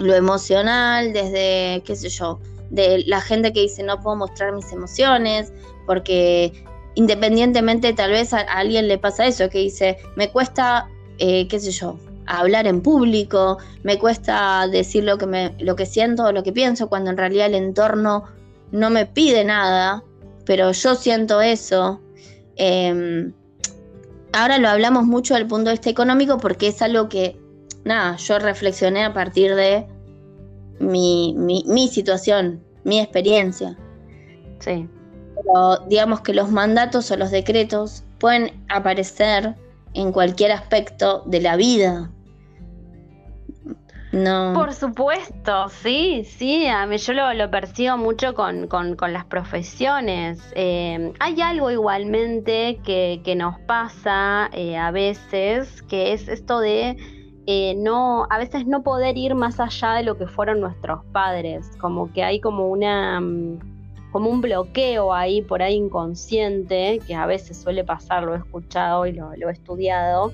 lo emocional, desde, qué sé yo, de la gente que dice no puedo mostrar mis emociones, porque independientemente tal vez a, alguien le pasa eso, que dice, me cuesta, eh, qué sé yo, hablar en público, me cuesta decir lo que, me, lo que siento o lo que pienso, cuando en realidad el entorno no me pide nada, pero yo siento eso. Em, ahora lo hablamos mucho del punto de vista económico porque es algo que, nada, yo reflexioné a partir de mi, mi, mi situación, mi experiencia. Sí pero digamos que los mandatos o los decretos pueden aparecer en cualquier aspecto de la vida. No. Por supuesto, sí, sí, a mí yo lo, percibo mucho con, las profesiones. Eh, hay algo igualmente que, nos pasa eh, a veces, que es esto de eh, no, a veces no poder ir más allá de lo que fueron nuestros padres, como que hay como una... Mm, como un bloqueo ahí por ahí inconsciente, que a veces suele pasar, lo he escuchado y lo, he estudiado,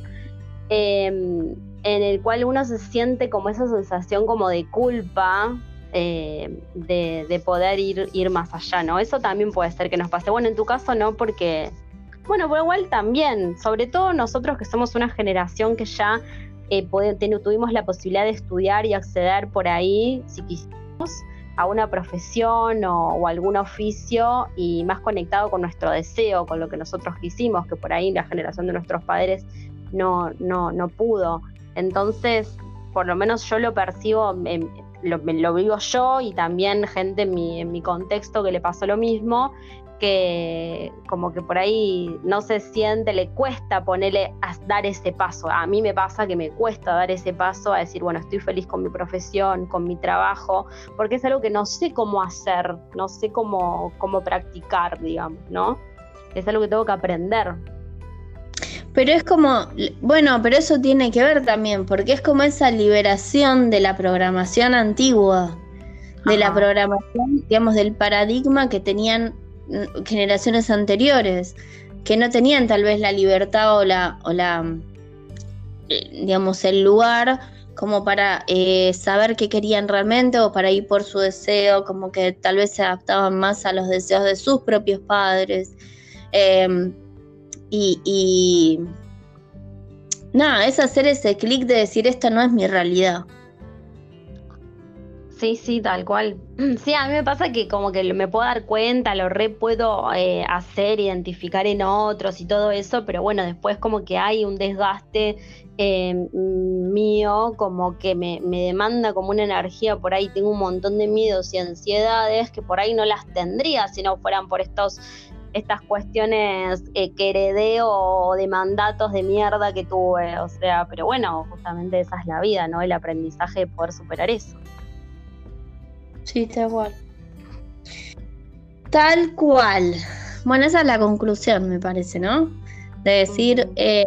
em, en el cual uno se siente como esa sensación como de culpa eh, de, poder ir, ir más allá, ¿no? Eso también puede ser que nos pase. Bueno, en tu caso no, porque, bueno, pero igual también, sobre todo nosotros que somos una generación que ya eh, tuvimos la posibilidad de estudiar y acceder por ahí, si quisimos, a una profesión o, algún oficio y más conectado con nuestro deseo, con lo que nosotros quisimos, que por ahí la generación de nuestros padres no, no, no pudo. Entonces, por lo menos yo lo percibo, lo, lo, vivo yo y también gente en mi, en mi contexto que le pasó lo mismo, que como que por ahí no se siente, le cuesta ponerle a dar ese paso. A mí me pasa que me cuesta dar ese paso a decir, bueno, estoy feliz con mi profesión, con mi trabajo, porque es algo que no sé cómo hacer, no sé cómo, cómo practicar, digamos, ¿no? Es algo que tengo que aprender. Pero es como, bueno, pero eso tiene que ver también, porque es como esa liberación de la programación antigua, de la programación, digamos, del paradigma que tenían generaciones anteriores, que no tenían tal vez la libertad o la, o la eh, digamos, el lugar como para eh, saber qué querían realmente o para ir por su deseo, como que tal vez se adaptaban más a los deseos de sus propios padres. Em, y, y, nada, es hacer ese clic de decir, esta no es mi realidad. Sí, sí, tal cual. [clears throat] Sí, a mí me pasa que como que me puedo dar cuenta, lo re puedo eh, hacer, identificar en otros y todo eso, pero bueno, después como que hay un desgaste eh, mío, como que me, demanda como una energía por ahí, tengo un montón de miedos y ansiedades que por ahí no las tendría si no fueran por estos estas cuestiones eh, que heredé o de mandatos de mierda que tuve, o sea, pero bueno, justamente esa es la vida, ¿no? El aprendizaje de poder superar eso. Sí, tal cual. Tal cual. Bueno, esa es la conclusión, me parece, ¿no? De decir, eh,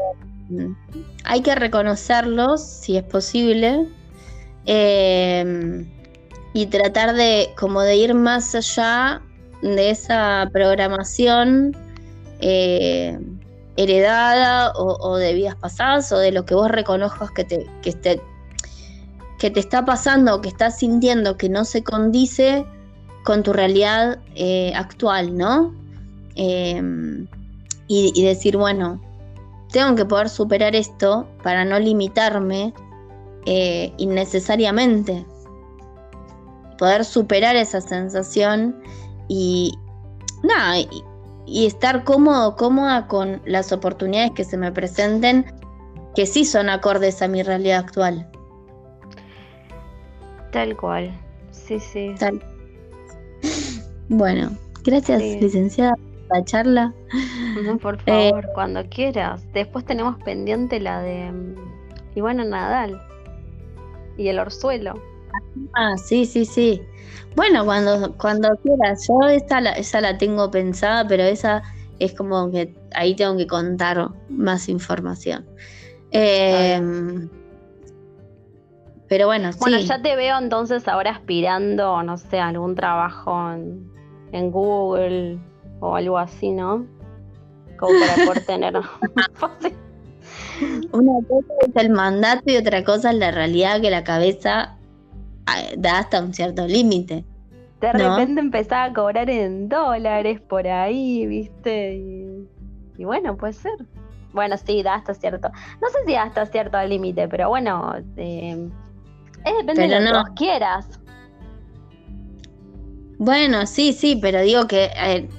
hay que reconocerlos si es posible eh, y tratar de como de ir más allá de esa programación eh, heredada o, de vidas pasadas o de lo que vos reconozcas que te, que te, que te está pasando o que estás sintiendo que no se condice con tu realidad eh, actual, ¿no? Em, y, decir, bueno, tengo que poder superar esto para no limitarme eh, innecesariamente. Poder superar esa sensación y nada, y, estar cómodo, cómoda con las oportunidades que se me presenten que sí son acordes a mi realidad actual. Tal cual, sí, sí. Bueno, gracias licenciada por la charla. por eh, favor, cuando quieras. Después tenemos pendiente la de mm, Ivana Nadal y el orzuelo. Ah, sí, sí, sí. Bueno, cuando, cuando quieras. Yo esta la, esa la tengo pensada, pero esa es como que ahí tengo que contar más información. Em, pero bueno, bueno, ya te veo entonces ahora aspirando, no sé, algún trabajo en, en Google o algo así, ¿no? Como para poder [laughs] tener [laughs] Una cosa es el mandato y otra cosa es la realidad que la cabeza ah, da hasta un cierto límite. De repente empezaba a cobrar en dólares por ahí, ¿viste? Y, bueno, puede ser. Bueno, sí, da hasta cierto. No sé si da hasta cierto límite, pero bueno, eh, es depende de lo que vos quieras. Bueno, sí, sí, pero digo que eh,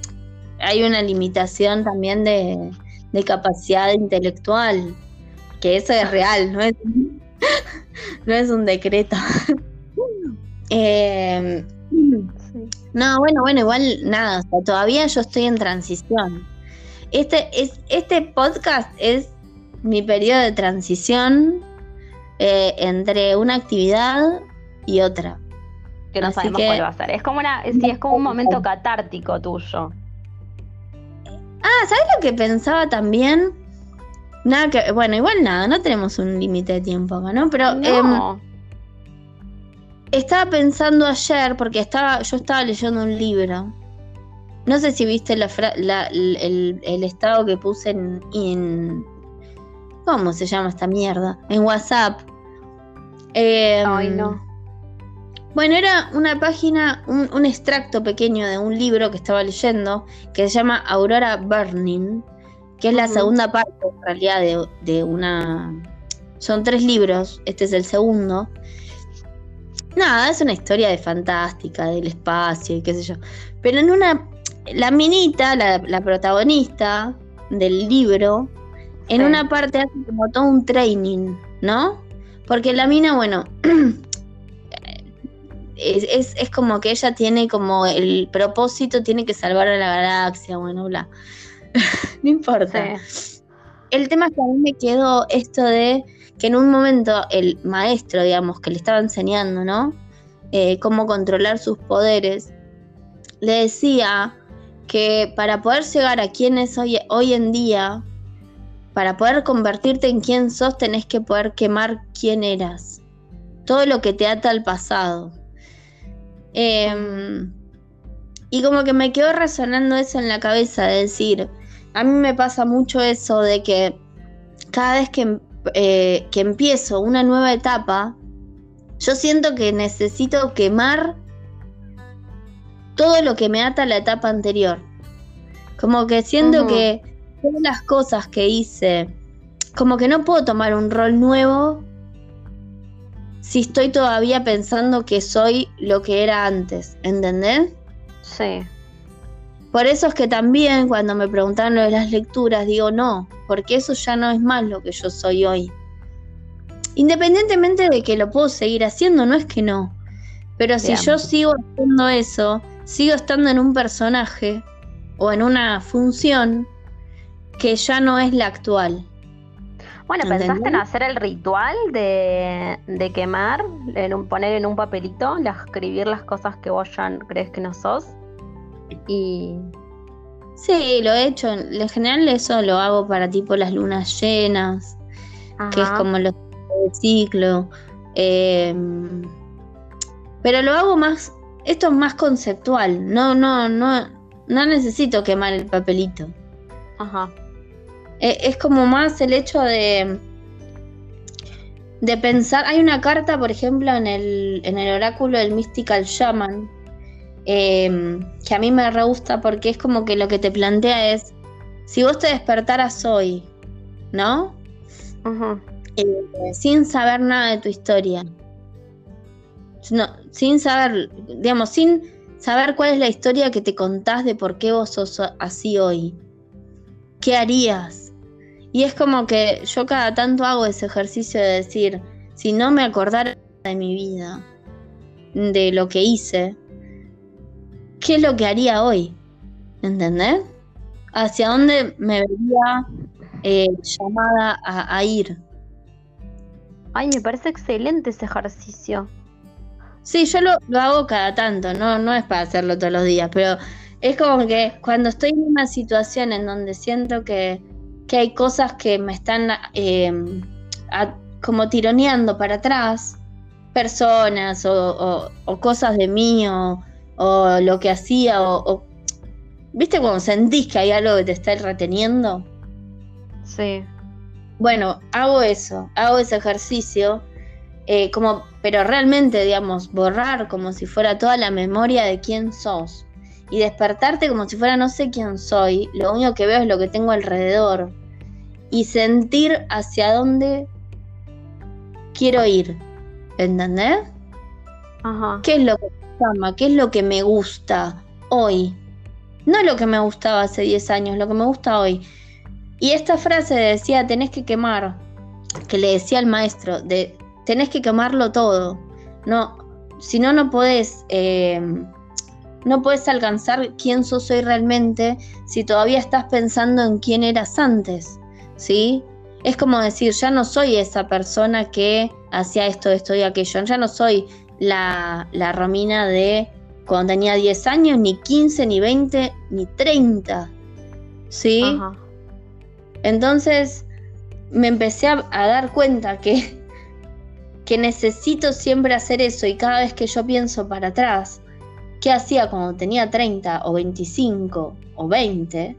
hay una limitación también de, de capacidad intelectual que eso es real, no es, [laughs] no es un decreto. [laughs] Em, no, bueno, bueno, igual nada, todavía yo estoy en transición. Este, es, este podcast es mi periodo de transición eh, entre una actividad y otra. Que no sabemos cuál va a ser. Es como una, sí, es como un momento catártico tuyo. Ah, ¿sabes lo que pensaba también? Nada que, bueno, igual nada, no tenemos un límite de tiempo acá, ¿no? Pero em, estaba pensando ayer, porque estaba, yo estaba leyendo un libro. No sé si viste la, el, estado que puse en, ¿Cómo se llama esta mierda? En WhatsApp. Em, Ay, no. Bueno, era una página, un, un, extracto pequeño de un libro que estaba leyendo que se llama Aurora Burning que es la segunda parte en realidad de, una... Son tres libros, este es el segundo. Nada, es una historia de fantástica, del espacio y qué sé yo. Pero en una... La minita, la, protagonista del libro, en una parte hace como todo un training, ¿no? Porque la mina, bueno, [clears throat] es, es, como que ella tiene como el propósito, tiene que salvar a la galaxia, bueno, bla. [laughs] no importa. El tema es que a mí me quedó esto de que en un momento el maestro, digamos, que le estaba enseñando, ¿no? Eh, cómo controlar sus poderes, le decía que para poder llegar a quien es hoy, hoy en día, para poder convertirte en quien sos, tenés que poder quemar quién eras. Todo lo que te ata al pasado. Em, y como que me quedó resonando eso en la cabeza, de decir, a mí me pasa mucho eso de que cada vez eh, que, empiezo una nueva etapa, yo siento que necesito quemar todo lo que me ata a la etapa anterior. Como que siento que las cosas que hice, como que no puedo tomar un rol nuevo si estoy todavía pensando que soy lo que era antes, ¿entendés? Sí. Por eso es que también cuando me preguntaron lo de las lecturas, digo no, porque eso ya no es más lo que yo soy hoy. Independientemente de que lo puedo seguir haciendo, no es que no. Pero si yo sigo haciendo eso, sigo estando en un personaje o en una función que ya no es la actual. Bueno, ¿pensaste en hacer el ritual de, de quemar, en un, poner en un papelito, escribir las cosas que vos ya crees que no sos? Y. Sí, lo he hecho. En general, eso lo hago para tipo las lunas llenas, que es como los ciclo. Em, pero lo hago más. Esto es más conceptual. No, no, no. No necesito quemar el papelito. Ajá. E, es como más el hecho de. De pensar. Hay una carta, por ejemplo, en el, en el oráculo del Mystical Shaman, Em, que a mí me re gusta porque es como que lo que te plantea es, si vos te despertaras hoy, ¿no? Eh, sin saber nada de tu historia, no, sin saber, digamos, sin saber cuál es la historia que te contás de por qué vos sos así hoy, ¿qué harías? Y es como que yo cada tanto hago ese ejercicio de decir, si no me acordara de mi vida, de lo que hice, qué es lo que haría hoy. ¿Entendés? Hacia dónde me vería eh, llamada a, ir. Ay, me parece excelente ese ejercicio. Sí, yo lo, hago cada tanto, no, no es para hacerlo todos los días, pero Es como que cuando estoy en una situación en donde siento que, hay cosas que me están eh, como tironeando para atrás, personas o, cosas de mí o, lo que hacía o, ¿Viste cuando sentís que hay algo que te está reteniendo? Sí. Bueno, hago eso, hago ese ejercicio, eh, como, pero realmente, digamos, borrar como si fuera toda la memoria de quién sos y despertarte como si fuera no sé quién soy, lo único que veo es lo que tengo alrededor y sentir hacia dónde quiero ir, ¿entendés? Ajá. ¿Qué es lo que me llama? ¿Qué es lo que me gusta hoy? No lo que me gustaba hace 10 años, lo que me gusta hoy. Y esta frase decía, tenés que quemar, que le decía al maestro, de tenés que quemarlo todo. No, si no, no podés, eh, no puedes alcanzar quién sos hoy realmente si todavía estás pensando en quién eras antes. ¿Sí? Es como decir, ya no soy esa persona que hacía esto, esto y aquello. Ya no soy la, la Romina de cuando tenía 10 años, ni 15, ni 20, ni 30. ¿Sí? Entonces me empecé a, dar cuenta que, que necesito siempre hacer eso y cada vez que yo pienso para atrás, ¿qué hacía cuando tenía 30 o 25 o 20?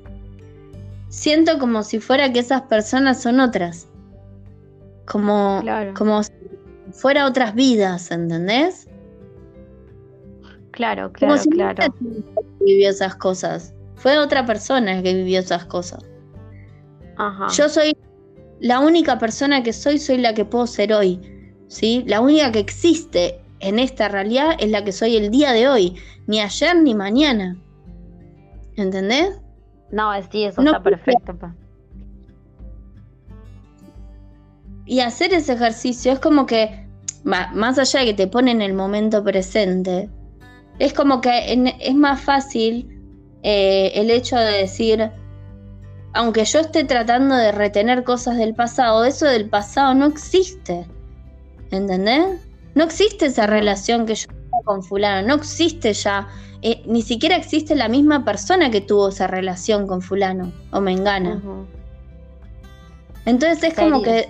Siento como si fuera que esas personas son otras. Como, como si fuera otras vidas, ¿entendés? Claro, claro, claro. vivió esas cosas. Fue otra persona que vivió esas cosas. Ajá. Yo soy la única persona que soy, soy la que puedo ser hoy. ¿sí? La única que existe en esta realidad es la que soy el día de hoy, ni ayer ni mañana. ¿Entendés? No, sí, eso está perfecto. Y hacer ese ejercicio es como que, más allá de que te pone en el momento presente, es como que es más fácil eh, el hecho de decir, aunque yo esté tratando de retener cosas del pasado, eso del pasado no existe. ¿Entendés? No existe esa relación que yo tengo con fulano, no existe ya, eh, ni siquiera existe la misma persona que tuvo esa relación con fulano o mengana. Entonces es como que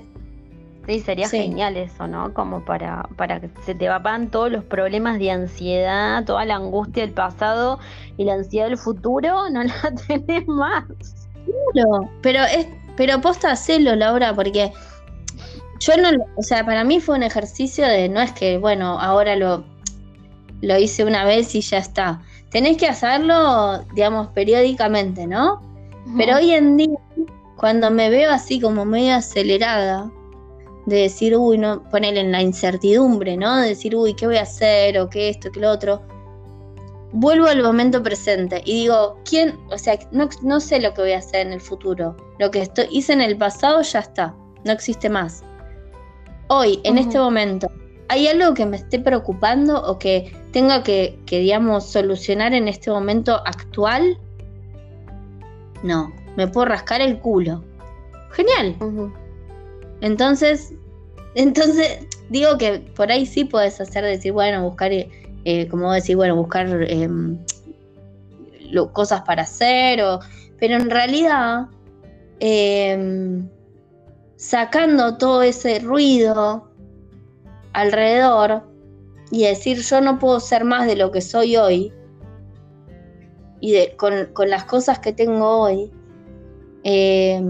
Sí, sería genial eso, ¿no? Como para, para que se te vapan todos los problemas de ansiedad, toda la angustia del pasado y la ansiedad del futuro, [laughs] no la tenés más. Claro, pero es, pero posta hacerlo, Laura, porque yo no, o sea, para mí fue un ejercicio de, no es que, bueno, ahora lo, lo hice una vez y ya está. Tenés que hacerlo, digamos, periódicamente, ¿no? Pero hoy en día, cuando me veo así como medio acelerada, de decir, uy, no, ponerle en la incertidumbre, ¿no? De decir, uy, ¿qué voy a hacer? O qué esto, qué lo otro. Vuelvo al momento presente y digo, ¿quién? O sea, no, no sé lo que voy a hacer en el futuro. Lo que estoy, hice en el pasado ya está, no existe más. Hoy, en este momento, ¿hay algo que me esté preocupando o que tenga que, que digamos, solucionar en este momento actual? No, me puedo rascar el culo. Genial. Entonces, entonces, digo que por ahí sí puedes hacer, decir, bueno, buscar, eh, como decir, bueno, buscar em, cosas para hacer, o, pero en realidad, em, sacando todo ese ruido alrededor y decir, yo no puedo ser más de lo que soy hoy, y con, con las cosas que tengo hoy, eh,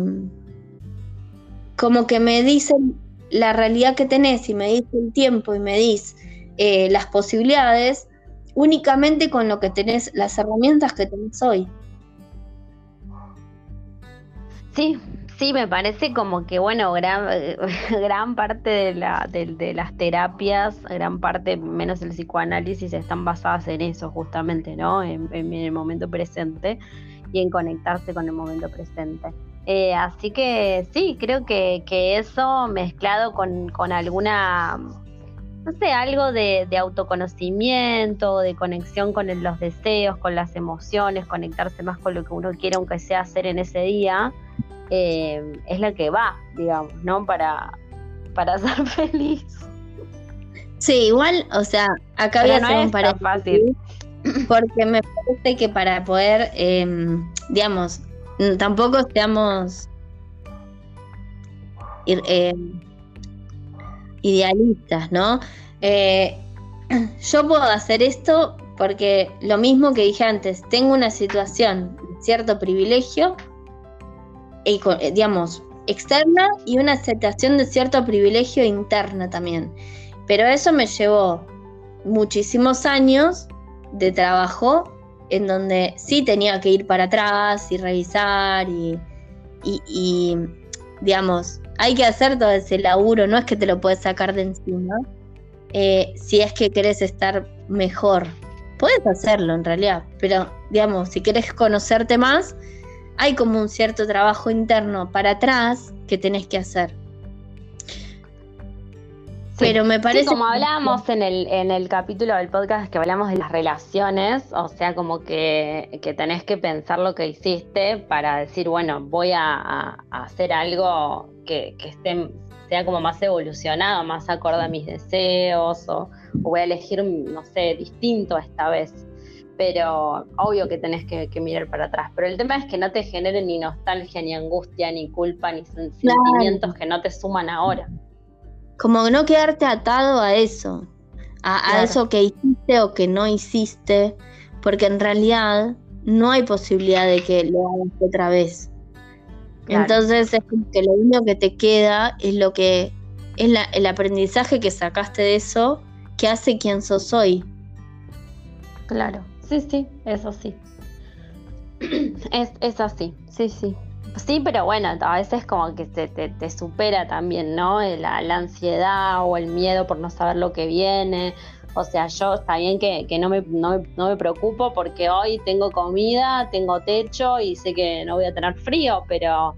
como que me dicen la realidad que tenés y me dice el tiempo y me dice eh, las posibilidades únicamente con lo que tenés, las herramientas que tenés hoy. Sí, sí, me parece como que, bueno, gran, [laughs] gran parte de, la, de, las terapias, gran parte, menos el psicoanálisis, están basadas en eso justamente, ¿no? En, el momento presente y en conectarse con el momento presente. Eh, así que sí, creo que, eso mezclado con, alguna, no sé, algo de, autoconocimiento, de conexión con los deseos, con las emociones, conectarse más con lo que uno quiere, aunque sea hacer en ese día, eh, es lo que va, digamos, ¿no? Para, para [laughs] ser feliz. Sí, igual, o sea, acá voy a hacer un fácil. [clears throat] porque me parece que para poder, em, digamos, tampoco seamos em, idealistas, ¿no? Eh, [clears throat] yo puedo hacer esto porque lo mismo que dije antes, tengo una situación, cierto privilegio, eh, digamos, externa y una aceptación de cierto privilegio interna también. Pero eso me llevó muchísimos años de trabajo en donde sí tenía que ir para atrás y revisar y, y, digamos, hay que hacer todo ese laburo, no es que te lo puedes sacar de encima, eh, si es que querés estar mejor. Puedes hacerlo en realidad, pero digamos, si querés conocerte más, hay como un cierto trabajo interno para atrás que tenés que hacer. Pero me parece. como hablábamos en el, en el capítulo del podcast que hablamos de las relaciones, o sea, como que, que tenés que pensar lo que hiciste para decir, bueno, voy a, hacer algo que, que, esté, sea como más evolucionado, más acorde a mis deseos, o, o, voy a elegir, no sé, distinto esta vez. Pero obvio que tenés que, mirar para atrás. Pero el tema es que no te genere ni nostalgia, ni angustia, ni culpa, ni sentimientos que no te suman ahora como no quedarte atado a eso, a, eso que hiciste o que no hiciste, porque en realidad no hay posibilidad de que lo hagas otra vez. Entonces es como que lo único que te queda es lo que es el aprendizaje que sacaste de eso que hace quien sos hoy. Claro, sí, sí, eso sí. [clears throat] Es, es así, sí, sí. Sí, pero bueno, a veces como que te, te, supera también, ¿no? La, ansiedad o el miedo por no saber lo que viene. O sea, yo está bien que, no, me, no, me, preocupo porque hoy tengo comida, tengo techo y sé que no voy a tener frío, pero,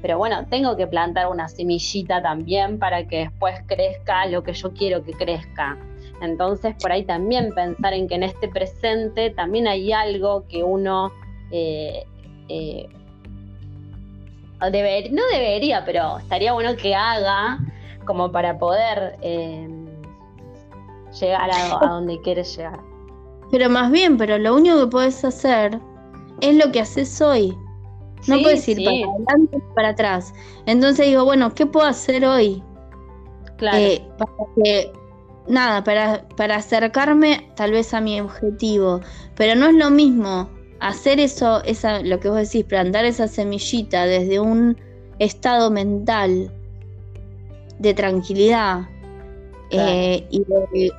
pero bueno, tengo que plantar una semillita también para que después crezca lo que yo quiero que crezca. Entonces, por ahí también pensar en que en este presente también hay algo que uno eh, eh, no debería, pero estaría bueno que haga como para poder em, llegar a, donde quieres llegar. Pero más bien, pero lo único que puedes hacer es lo que haces hoy. No puedes ir para adelante para atrás. Entonces digo, bueno, ¿qué puedo hacer hoy? Claro. Eh, para que, nada, para, para acercarme tal vez a mi objetivo. Pero no es lo mismo hacer eso, esa, lo que vos decís, plantar esa semillita desde un estado mental de tranquilidad eh, y, de,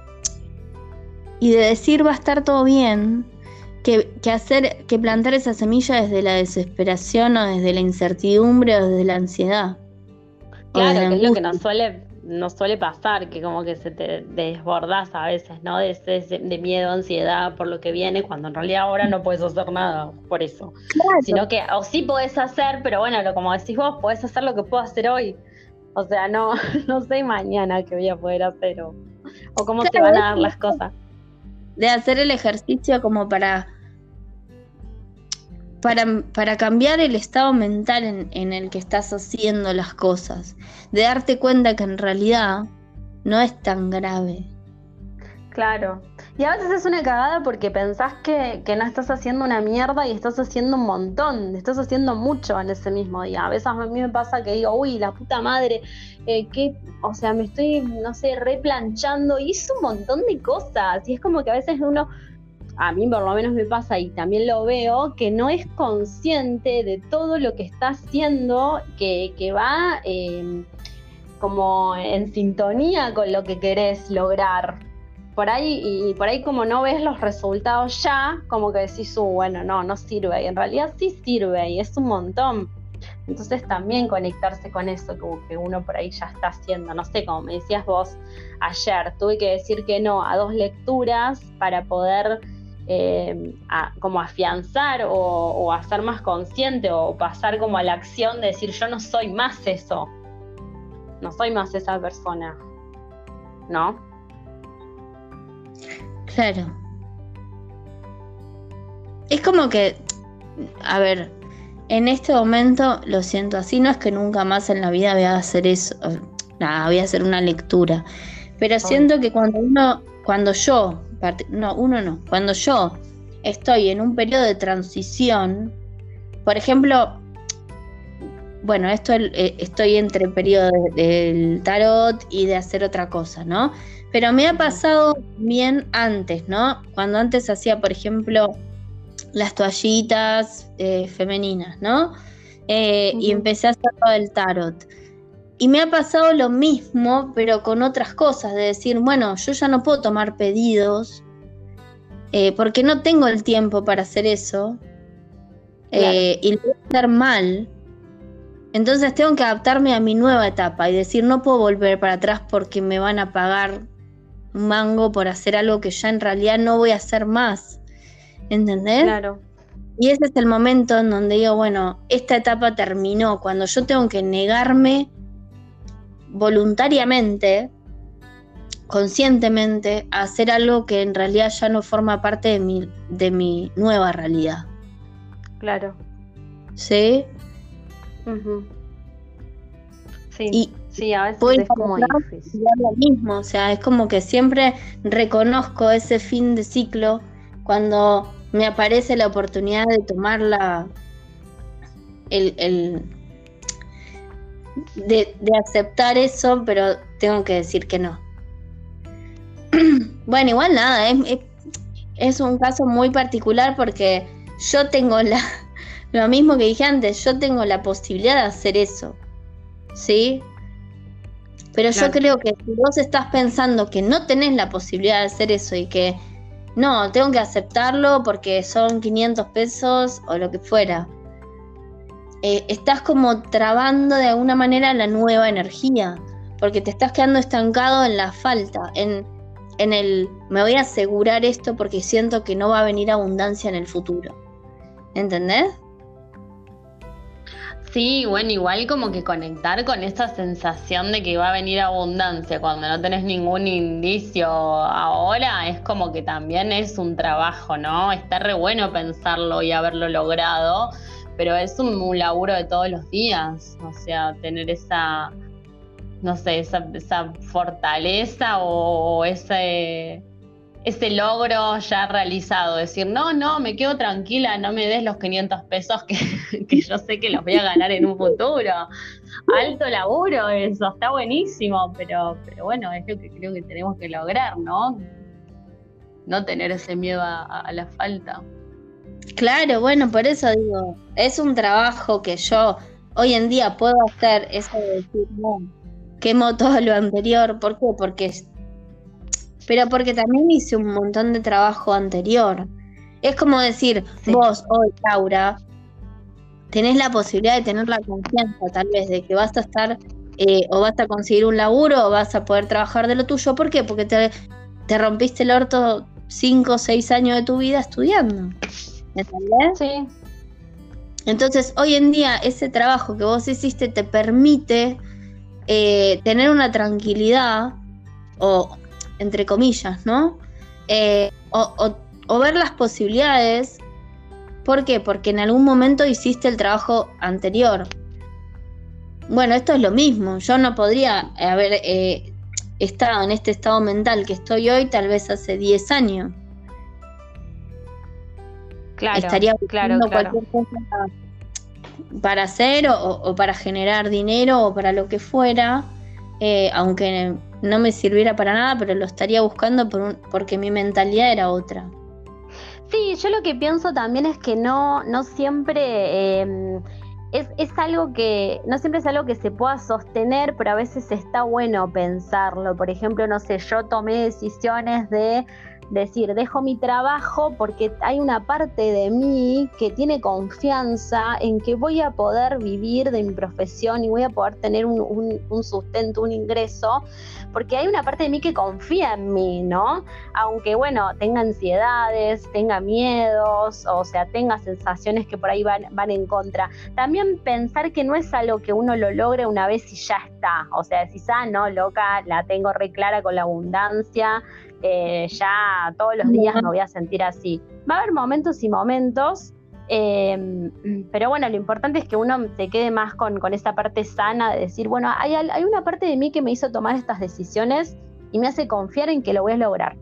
y, de, decir va a estar todo bien, que, que, hacer, que plantar esa semilla desde la desesperación o desde la incertidumbre o desde la ansiedad. Claro, que es lo que nos suele nos suele pasar que como que se te desbordas a veces, ¿no? De, de, miedo, ansiedad por lo que viene, cuando en realidad ahora no puedes hacer nada por eso. Sino que, o sí puedes hacer, pero bueno, lo, como decís vos, puedes hacer lo que puedo hacer hoy. O sea, no, [laughs] no sé mañana qué voy a poder hacer o, o cómo se van a dar las cosas. De hacer el ejercicio como para para, cambiar el estado mental en, el que estás haciendo las cosas, de darte cuenta que en realidad no es tan grave. Claro. Y a veces es una cagada porque pensás que, no estás haciendo una mierda y estás haciendo un montón, estás haciendo mucho en ese mismo día. A veces a mí me pasa que digo, uy, la puta madre, eh, que, o sea, me estoy, no sé, replanchando y hice un montón de cosas. Y es como que a veces uno a mí por lo menos me pasa y también lo veo, que no es consciente de todo lo que está haciendo, que, va em, como en sintonía con lo que querés lograr. Por ahí, y por ahí como no ves los resultados ya, como que decís, uh, bueno, no, no sirve. Y en realidad sí sirve y es un montón. Entonces también conectarse con eso, que uno por ahí ya está haciendo, no sé, como me decías vos ayer, tuve que decir que no a dos lecturas para poder eh, como afianzar o, hacer más consciente o pasar como a la acción de decir yo no soy más eso, no soy más esa persona, ¿no? Claro. Es como que, a ver, en este momento lo siento así, no es que nunca más en la vida voy a hacer eso, nada, voy a hacer una lectura, pero siento que cuando uno, cuando yo no, uno no. Cuando yo estoy en un periodo de transición, por ejemplo, bueno, esto eh, estoy entre el periodo del tarot y de hacer otra cosa, ¿no? Pero me ha pasado bien antes, ¿no? Cuando antes hacía, por ejemplo, las toallitas eh, femeninas, ¿no? Eh, y empecé a hacer todo el tarot. Y me ha pasado lo mismo, pero con otras cosas, de decir, bueno, yo ya no puedo tomar pedidos, eh, porque no tengo el tiempo para hacer eso, y lo voy a hacer mal. Entonces tengo que adaptarme a mi nueva etapa y decir, no puedo volver para atrás porque me van a pagar un mango por hacer algo que ya en realidad no voy a hacer más. ¿Entendés? Claro. Y ese es el momento en donde digo, bueno, esta etapa terminó, cuando yo tengo que negarme voluntariamente, conscientemente, a hacer algo que en realidad ya no forma parte de mi, de mi nueva realidad. Claro. ¿Sí? Sí. Sí, a veces es como difícil. Lo mismo, o sea, es como que siempre reconozco ese fin de ciclo cuando me aparece la oportunidad de tomar la, el, de, aceptar eso, pero tengo que decir que no. [clears throat] bueno, igual nada, es, es, un caso muy particular porque yo tengo la, [laughs] lo mismo que dije antes, yo tengo la posibilidad de hacer eso, ¿sí? Pero yo creo que si vos estás pensando que no tenés la posibilidad de hacer eso y que no, tengo que aceptarlo porque son 500 pesos o lo que fuera, eh, estás como trabando de alguna manera la nueva energía, porque te estás quedando estancado en la falta, en, en el me voy a asegurar esto porque siento que no va a venir abundancia en el futuro. ¿Entendés? Sí, bueno, igual como que conectar con esa sensación de que va a venir abundancia cuando no tenés ningún indicio ahora, es como que también es un trabajo, ¿no? Está re bueno pensarlo y haberlo logrado, pero es un, laburo de todos los días, o sea, tener esa, no sé, esa, esa fortaleza o ese logro ya realizado, decir, no, no, me quedo tranquila, no me des los 500 pesos [laughs] que, yo sé que los voy a ganar en un futuro. Alto laburo eso, está buenísimo, pero bueno, es lo que creo que tenemos que lograr, ¿no? No tener ese miedo a, la falta. Claro, bueno, por eso digo, es un trabajo que yo hoy en día puedo hacer, eso de decir, no, quemo todo lo anterior, ¿por qué? Porque pero porque también hice un montón de trabajo anterior. Es como decir, vos hoy, Laura, tenés la posibilidad de tener la confianza tal vez de que vas a estar eh, o vas a conseguir un laburo o vas a poder trabajar de lo tuyo. ¿Por qué? Porque te, te rompiste el orto cinco o seis años de tu vida estudiando. ¿Entendés? Sí. Entonces, hoy en día, ese trabajo que vos hiciste te permite eh, tener una tranquilidad o entre comillas, ¿no? Eh, o, ver las posibilidades. ¿Por qué? Porque en algún momento hiciste el trabajo anterior. Bueno, esto es lo mismo. Yo no podría haber eh, estado en este estado mental que estoy hoy tal vez hace 10 años. Claro, Estaría buscando cualquier cosa para hacer o, para generar dinero o para lo que fuera, eh, aunque no me sirviera para nada, pero lo estaría buscando por porque mi mentalidad era otra. Sí, yo lo que pienso también es que no, no siempre em, es, es, algo que, no siempre es algo que se pueda sostener, pero a veces está bueno pensarlo. Por ejemplo, no sé, yo tomé decisiones de decir, dejo mi trabajo porque hay una parte de mí que tiene confianza en que voy a poder vivir de mi profesión y voy a poder tener un, sustento, un ingreso, porque hay una parte de mí que confía en mí, ¿no? Aunque, bueno, tenga ansiedades, tenga miedos, o sea, tenga sensaciones que por ahí van, van en contra. También pensar que no es algo que uno lo logre una vez y ya está. O sea, decís, ah, no, loca, la tengo re clara con la abundancia, eh, ya todos los días me voy a sentir así. Va a haber momentos y momentos, em, pero bueno, lo importante es que uno se quede más con, con esa parte sana de decir, bueno, hay, hay, una parte de mí que me hizo tomar estas decisiones y me hace confiar en que lo voy a lograr.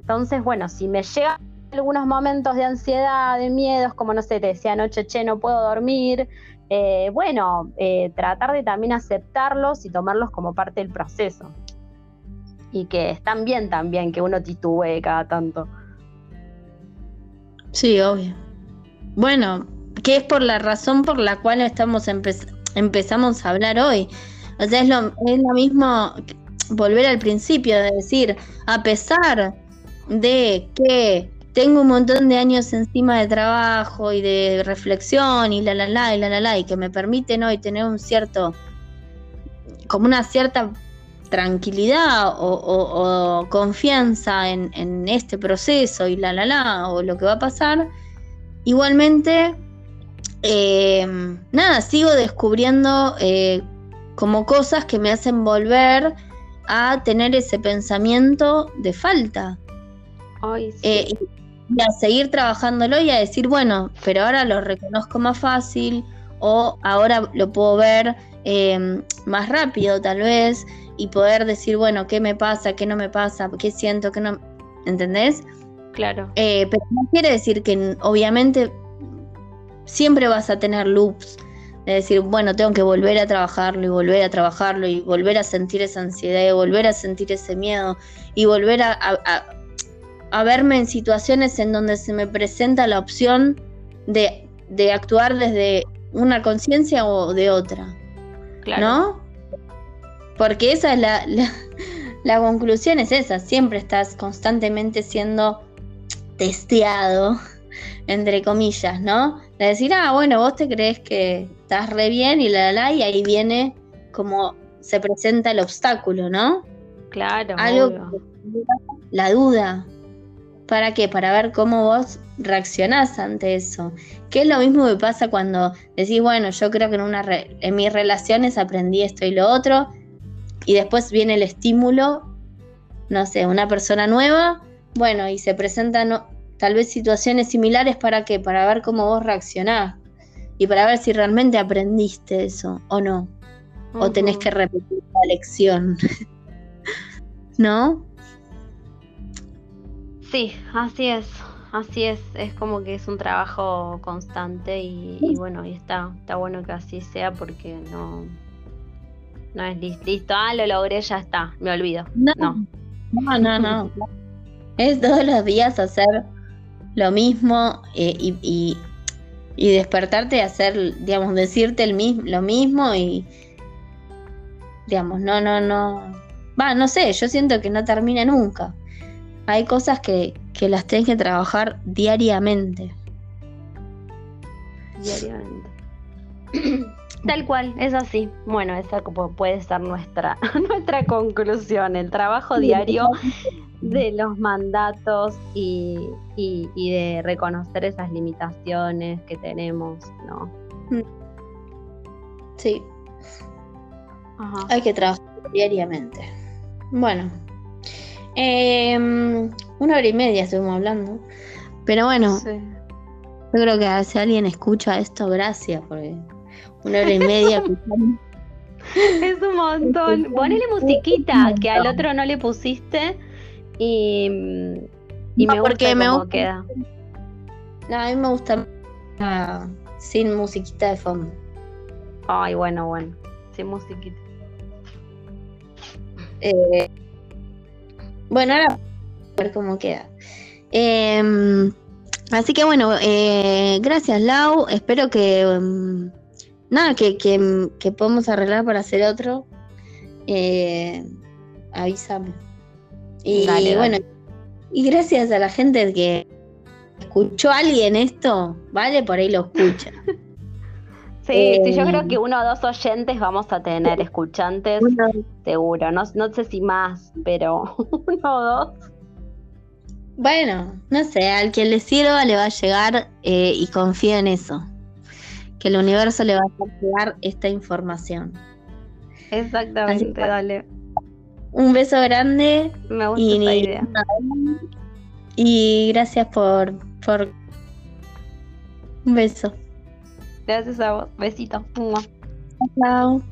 Entonces, bueno, si me llega algunos momentos de ansiedad, de miedos, como no sé, te decía anoche, che, no puedo dormir. Eh, bueno, eh, tratar de también aceptarlos y tomarlos como parte del proceso. Y que están bien también que uno titubee cada tanto. Sí, obvio. Bueno, que es por la razón por la cual estamos empezamos a hablar hoy. O sea, es lo, es lo mismo volver al principio, de decir, a pesar de que tengo un montón de años encima de trabajo y de reflexión y la la la y la la la y que me permiten hoy tener un cierto, como una cierta tranquilidad o, confianza en, este proceso y la la la o lo que va a pasar, igualmente, eh, nada, sigo descubriendo eh, como cosas que me hacen volver a tener ese pensamiento de falta. Eh, y a seguir trabajándolo y a decir, bueno, pero ahora lo reconozco más fácil o ahora lo puedo ver eh, más rápido tal vez y poder decir, bueno, ¿qué me pasa? ¿Qué no me pasa? ¿Qué siento? ¿Qué no? ¿Entendés? Claro. Eh, pero no quiere decir que obviamente siempre vas a tener loops de decir, bueno, tengo que volver a trabajarlo y volver a trabajarlo y volver a sentir esa ansiedad y volver a sentir ese miedo y volver a, a, verme en situaciones en donde se me presenta la opción de, de actuar desde una conciencia o de otra. Claro. ¿No? Porque esa es la, la, la conclusión, es esa, siempre estás constantemente siendo testeado entre comillas, ¿no? De decir, ah, bueno, vos te crees que estás re bien y la, la, y ahí viene como se presenta el obstáculo, ¿no? Claro. Algo la duda. ¿Para qué? Para ver cómo vos reaccionás ante eso. Que es lo mismo que pasa cuando decís, bueno, yo creo que en, una en mis relaciones aprendí esto y lo otro, y después viene el estímulo, no sé, una persona nueva, bueno, y se presenta no, tal vez situaciones similares para qué, para ver cómo vos reaccionás y para ver si realmente aprendiste eso o no, o tenés que repetir la lección, [laughs] ¿no? Sí, así es, así es, es como que es un trabajo constante y, bueno, y está, está bueno que así sea porque no, no es listo, ah, lo logré, ya está, me olvido. No, no, no, no. no. Es todos los días hacer lo mismo eh, y, y, despertarte y hacer, digamos, decirte el mismo, lo mismo y, digamos, no, no, no, va, no sé, yo siento que no termina nunca. Hay cosas que, que las tienes que trabajar diariamente. Diariamente. [clears throat] Tal cual, es así. Bueno, esa puede ser nuestra, [laughs] nuestra conclusión. El trabajo diario de los mandatos y, de reconocer esas limitaciones que tenemos, ¿no? Mm. Sí. Hay que trabajar diariamente. Bueno, em, una hora y media estuvimos hablando, pero bueno, yo creo que si alguien escucha esto, gracias, porque una hora y media [laughs] Es un montón. Ponele musiquita que al otro no le pusiste y, y me gusta me cómo queda. No, a mí me gusta sin musiquita de fondo. Ay, bueno, bueno. Sin musiquita. Eh, bueno, ahora a ver cómo queda. Em, así que bueno, eh, gracias Lau. Espero que em, nada, que, que, que, podamos arreglar para hacer otro. Eh, avísame. Y bueno, y gracias a la gente que escuchó a alguien esto, ¿vale? Por ahí lo escucha. [laughs] Sí, sí, yo creo eh, que uno o dos oyentes vamos a tener, escuchantes, seguro. No, no sé si más, pero [laughs] uno o dos. Bueno, no sé, al que le sirva le va a llegar eh, y confía en eso. Que el universo le va a llegar esta información. Exactamente, dale. Un beso grande. Me gusta y, idea. Y gracias por, por. Un beso. Gracias a vos. Besito. Chao.